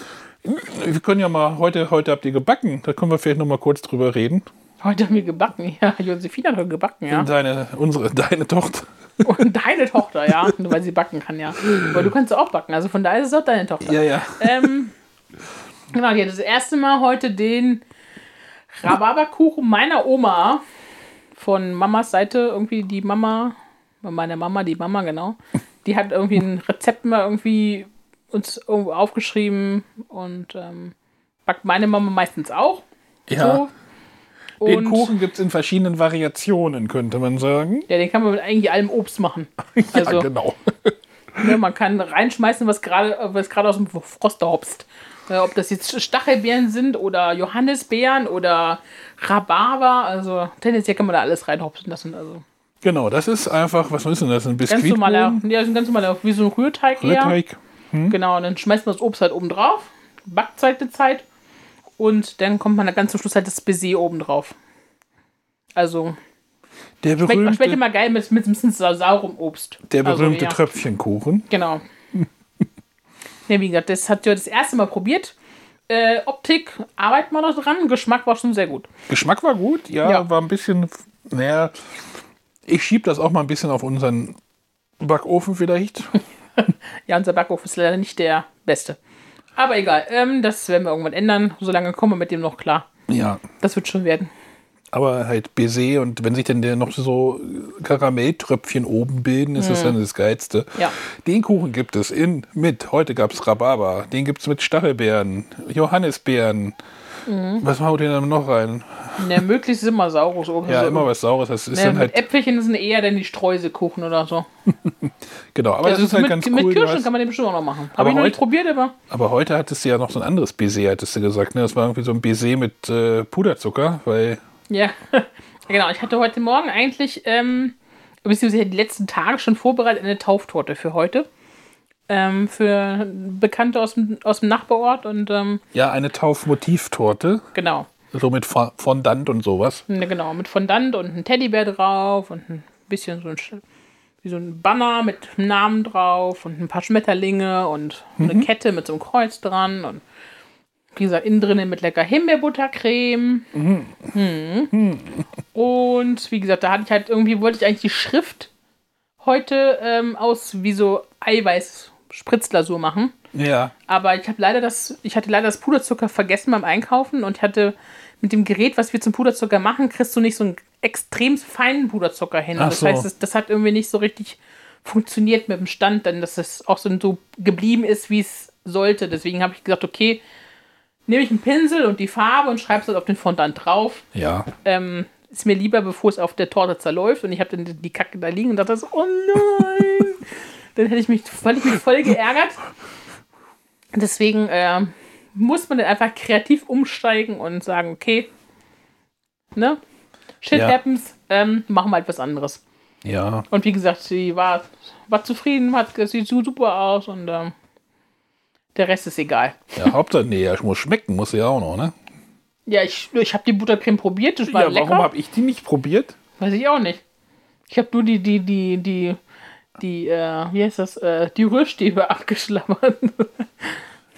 Wir können ja mal, heute, heute habt ihr gebacken. Da können wir vielleicht noch mal kurz drüber reden. Heute haben wir gebacken, ja. Josephine hat gebacken, ja. Deine, unsere, deine Tochter. Und deine Tochter, ja. Nur weil sie backen kann, ja. Aber du kannst auch backen. Also von daher ist es auch deine Tochter. Ja, ja. Ähm, genau, die hat das erste Mal heute den Rhabarberkuchen meiner Oma von Mamas Seite irgendwie die Mama, meine Mama, die Mama, genau. Die hat irgendwie ein Rezept mal irgendwie uns irgendwo aufgeschrieben und ähm, backt meine Mama meistens auch. Ja. So. Den Kuchen gibt es in verschiedenen Variationen, könnte man sagen. Ja, den kann man mit eigentlich allem Obst machen. ja, also, genau. Ne, man kann reinschmeißen, was gerade was aus dem Froster hopst. Äh, ob das jetzt Stachelbeeren sind oder Johannisbeeren oder Rhabarber. Also tendenziell kann man da alles reinhopsen lassen. Also. Genau, das ist einfach, was ist denn das? Ein Biskuit? Ganz normaler, ja, ein ganz normaler, wie so ein Rührteig. Rührteig. Hm. Genau, und dann schmeißt man das Obst halt oben drauf, backt Zeit eine Zeit und dann kommt man da ganz zum Schluss halt das Baiser oben drauf. Also. Der berühmte, schmeckt, schmeckt immer geil mit, mit ein bisschen saurem Obst. Der also, berühmte also, ja. Tröpfchenkuchen. Genau. Ja, wie gesagt, das hat ja das erste Mal probiert. Äh, Optik arbeiten wir noch dran. Geschmack war schon sehr gut. Geschmack war gut, ja, ja. war ein bisschen, naja, Ich schiebe das auch mal ein bisschen auf unseren Backofen vielleicht. ja, unser Backofen ist leider nicht der beste. Aber egal, ähm, das werden wir irgendwann ändern. Solange kommen wir mit dem noch klar. Ja. Das wird schon werden. Aber halt Baiser und wenn sich dann der noch so Karamelltröpfchen oben bilden, ist das dann das Geilste. Ja. Den Kuchen gibt es in mit, heute gab es Rhabarber, den gibt es mit Stachelbeeren, Johannisbeeren, Mhm. Was haut ihr denn noch rein? Ja, möglichst immer Saures. Ja, so. immer was Saures. Das ist ja, dann halt Äpfelchen sind eher dann die Streuselkuchen oder so. genau, aber ja, das ist halt mit, ganz cool. Mit Kirschen kann man den bestimmt auch noch machen. Habe ich noch heute, nicht probiert, aber... Aber heute hattest du ja noch so ein anderes Baiser, hattest du gesagt. Ne? Das war irgendwie so ein Baiser mit äh, Puderzucker, weil... Ja, genau. Ich hatte heute Morgen eigentlich, ähm, beziehungsweise die letzten Tage schon vorbereitet, eine Tauftorte für heute ähm, für Bekannte aus dem, aus dem Nachbarort. Und, ähm, ja, eine Taufmotivtorte. Genau. So mit Fondant und sowas. Ne, genau, mit Fondant und ein Teddybär drauf und ein bisschen so ein, wie so ein Banner mit einem Namen drauf und ein paar Schmetterlinge und eine mhm. Kette mit so einem Kreuz dran und wie gesagt, innen drinnen mit lecker Himbeerbuttercreme. Mhm. Mhm. Und wie gesagt, da hatte ich halt irgendwie, wollte ich eigentlich die Schrift heute ähm, aus wie so Eiweiß Spritzglasur machen. Ja. Aber ich habe leider das, ich hatte leider das Puderzucker vergessen beim Einkaufen und hatte mit dem Gerät, was wir zum Puderzucker machen, kriegst du nicht so einen extrem feinen Puderzucker hin. Ach das heißt, das, das, hat irgendwie nicht so richtig funktioniert mit dem Stand, denn dass es auch so, so geblieben ist, wie es sollte. Deswegen habe ich gesagt, okay, nehme ich einen Pinsel und die Farbe und schreibe es halt auf den Fondant drauf. Ja. Ähm, ist mir lieber, bevor es auf der Torte zerläuft und ich habe dann die Kacke da liegen und dachte so, oh nein. dann hätte ich mich, voll, ich mich voll geärgert. Deswegen äh, muss man dann einfach kreativ umsteigen und sagen, okay, ne? Shit ja. happens, ähm, machen wir halt was anderes. Ja. Und wie gesagt, sie war, war zufrieden, hat, sieht super aus und ähm, der Rest ist egal. Ja, Hauptsache, nee, ja, muss schmecken, muss ja auch noch, ne? Ja, ich, ich habe die Buttercreme probiert, das war ja, lecker. Warum habe ich die nicht probiert? Weiß ich auch nicht. Ich habe nur die, die, die, die die, äh, wie heißt das, äh, die Rührstäbe abgeschlammert.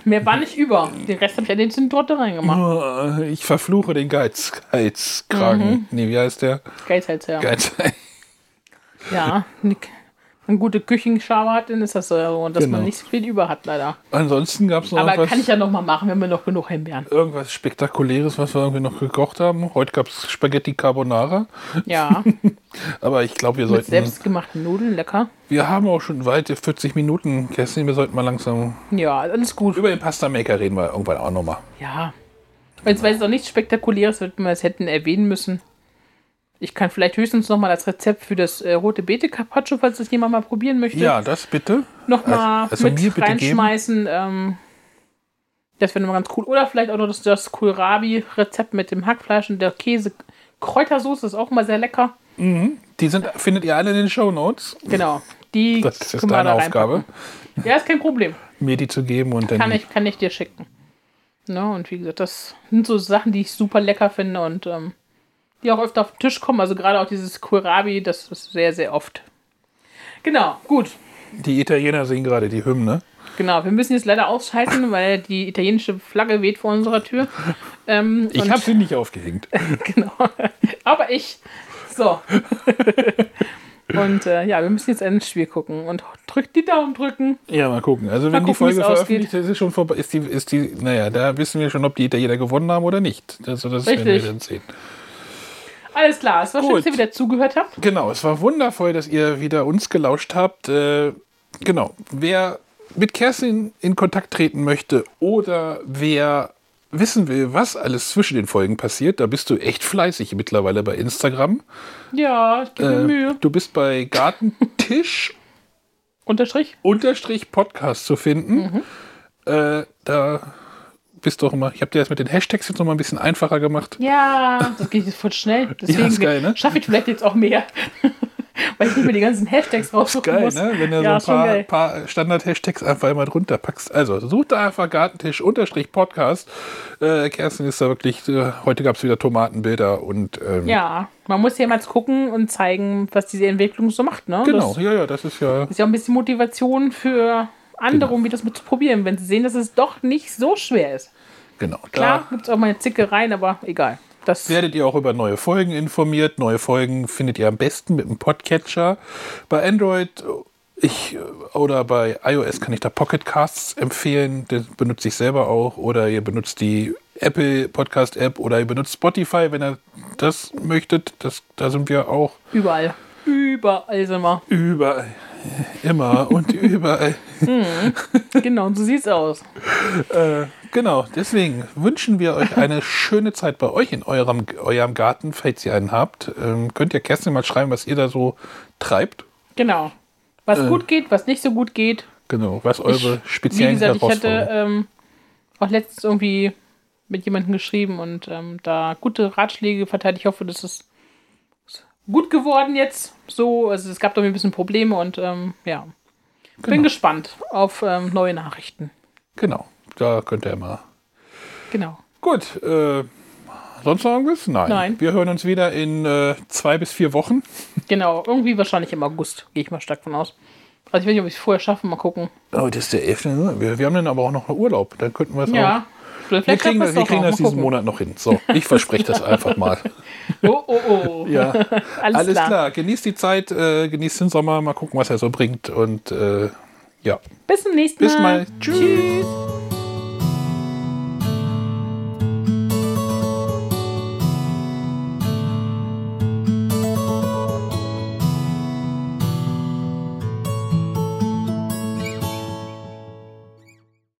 Mehr war nicht über. Den Rest habe ich ja in den Torte reingemacht. Ich verfluche den Geiz, Geizkragen. Mhm. Nee, wie heißt der? Geizhals, ja. Geizhals. Ja, eine gute Küchenschale hat, dann ist das so, dass genau. man nicht so viel über hat, leider. Ansonsten gab es noch Aber kann ich ja noch mal machen, wenn wir noch genug Himbeeren. Irgendwas Spektakuläres, was wir irgendwie noch gekocht haben. Heute gab es Spaghetti Carbonara. Ja. Aber ich glaube, wir sollten... Mit selbstgemachten Nudeln, lecker. Wir haben auch schon weite 40 Minuten, Kerstin, wir sollten mal langsam... Ja, alles gut. Über den Pasta Maker reden wir irgendwann auch noch mal. Ja. Wenn es auch nichts Spektakuläres, wird wir es hätten erwähnen müssen. Ich kann vielleicht höchstens noch mal das Rezept für das äh, rote Beete Carpaccio, falls das jemand mal probieren möchte. Ja, das bitte. Noch mal also, also mit reinschmeißen. Ähm, das wäre nochmal ganz cool. Oder vielleicht auch noch das, das Kohlrabi-Rezept mit dem Hackfleisch und der Käse. Kräutersoße ist auch mal sehr lecker. Mhm. Die sind, findet ihr alle in den Show Notes. Genau. Die das ist deine da Aufgabe. Ja, ist kein Problem. Mir die zu geben und dann. Kann ich, kann ich dir schicken. Ne, und wie gesagt, das sind so Sachen, die ich super lecker finde und ähm, die auch öfter auf den Tisch kommen. Also gerade auch dieses Kohlrabi, das ist sehr, sehr oft. Genau, gut. Die Italiener singen gerade die Hymne. Genau, wir müssen jetzt leider ausschalten, weil die italienische Flagge weht vor unserer Tür. Ähm, ich habe sie nicht aufgehängt. genau. Aber ich. So. und äh, ja, wir müssen jetzt ein Spiel gucken und drückt die Daumen drücken. Ja, mal gucken. Also wenn gucken, die Folge veröffentlicht ist, ist schon vorbei. Ist die, ist die, naja, da wissen wir schon, ob die Italiener gewonnen haben oder nicht. Also das Richtig. werden wir dann sehen. Alles klar, es war Gut. schön, dass ihr wieder zugehört habt. Genau, es war wundervoll, dass ihr wieder uns gelauscht habt. Äh, genau, wer mit Kerstin in Kontakt treten möchte oder wer wissen will, was alles zwischen den Folgen passiert, da bist du echt fleißig mittlerweile bei Instagram. Ja, ich gebe mir äh, Mühe. Du bist bei Gartentisch Unterstrich? Unterstrich Podcast zu finden. Mhm. Äh, da bist doch immer, ich habe dir das mit den Hashtags jetzt noch mal ein bisschen einfacher gemacht. Ja, das geht jetzt voll schnell. Deswegen ja, ne? schaffe ich vielleicht jetzt auch mehr. Weil ich nicht mehr die ganzen Hashtags raussuchen geil, muss. ne? Wenn du ja, so ein paar, paar Standard-Hashtags einfach immer drunter packst. Also, such da einfach Gartentisch unterstrich Podcast. Äh, Kerstin ist da wirklich, äh, heute gab es wieder Tomatenbilder und ähm, Ja, man muss ja mal gucken und zeigen, was diese Entwicklung so macht, ne? Genau, das ja, ja, das ist ja... Ist ja auch ein bisschen Motivation für andere, genau. um das mit zu probieren, wenn sie sehen, dass es doch nicht so schwer ist. Genau. Klar, gibt es auch mal eine Zicke rein, aber egal. das werdet ihr auch über neue Folgen informiert. Neue Folgen findet ihr am besten mit dem Podcatcher. Bei Android ich, oder bei iOS kann ich da Pocket Casts empfehlen. Den benutze ich selber auch. Oder ihr benutzt die Apple Podcast App oder ihr benutzt Spotify, wenn ihr das möchtet. Das, da sind wir auch. Überall. Überall sind wir. Überall. Immer und überall. Hm, genau, und so sieht's aus. Äh, genau, deswegen wünschen wir euch eine schöne Zeit bei euch in eurem, eurem Garten, falls ihr einen habt. Ähm, könnt ihr Kerstin mal schreiben, was ihr da so treibt? Genau. Was äh, gut geht, was nicht so gut geht. Genau, was eure ich, speziellen Wie gesagt, ich hatte ähm, auch letztens irgendwie mit jemandem geschrieben und ähm, da gute Ratschläge verteilt. Ich hoffe, das ist gut geworden jetzt. So, also es gab da ein bisschen Probleme und ähm, ja. Genau. Bin gespannt auf ähm, neue Nachrichten. Genau, da könnt ihr mal. Genau. Gut, äh, sonst noch irgendwas? Nein. Nein. Wir hören uns wieder in äh, zwei bis vier Wochen. Genau, irgendwie wahrscheinlich im August, gehe ich mal stark von aus. Also ich weiß nicht, ob ich es vorher schaffe, mal gucken. Oh, das ist der 11. Wir, wir haben dann aber auch noch Urlaub. Dann könnten wir es ja. auch wir kriegen, das, wir kriegen das diesen Monat noch hin. So, ich verspreche das einfach mal. Oh, oh, oh. Ja, alles, alles klar. klar. Genießt die Zeit, äh, genießt den Sommer, mal gucken, was er so bringt. Und äh, ja. Bis zum nächsten Mal. Bis mal. Tschüss. Tschüss.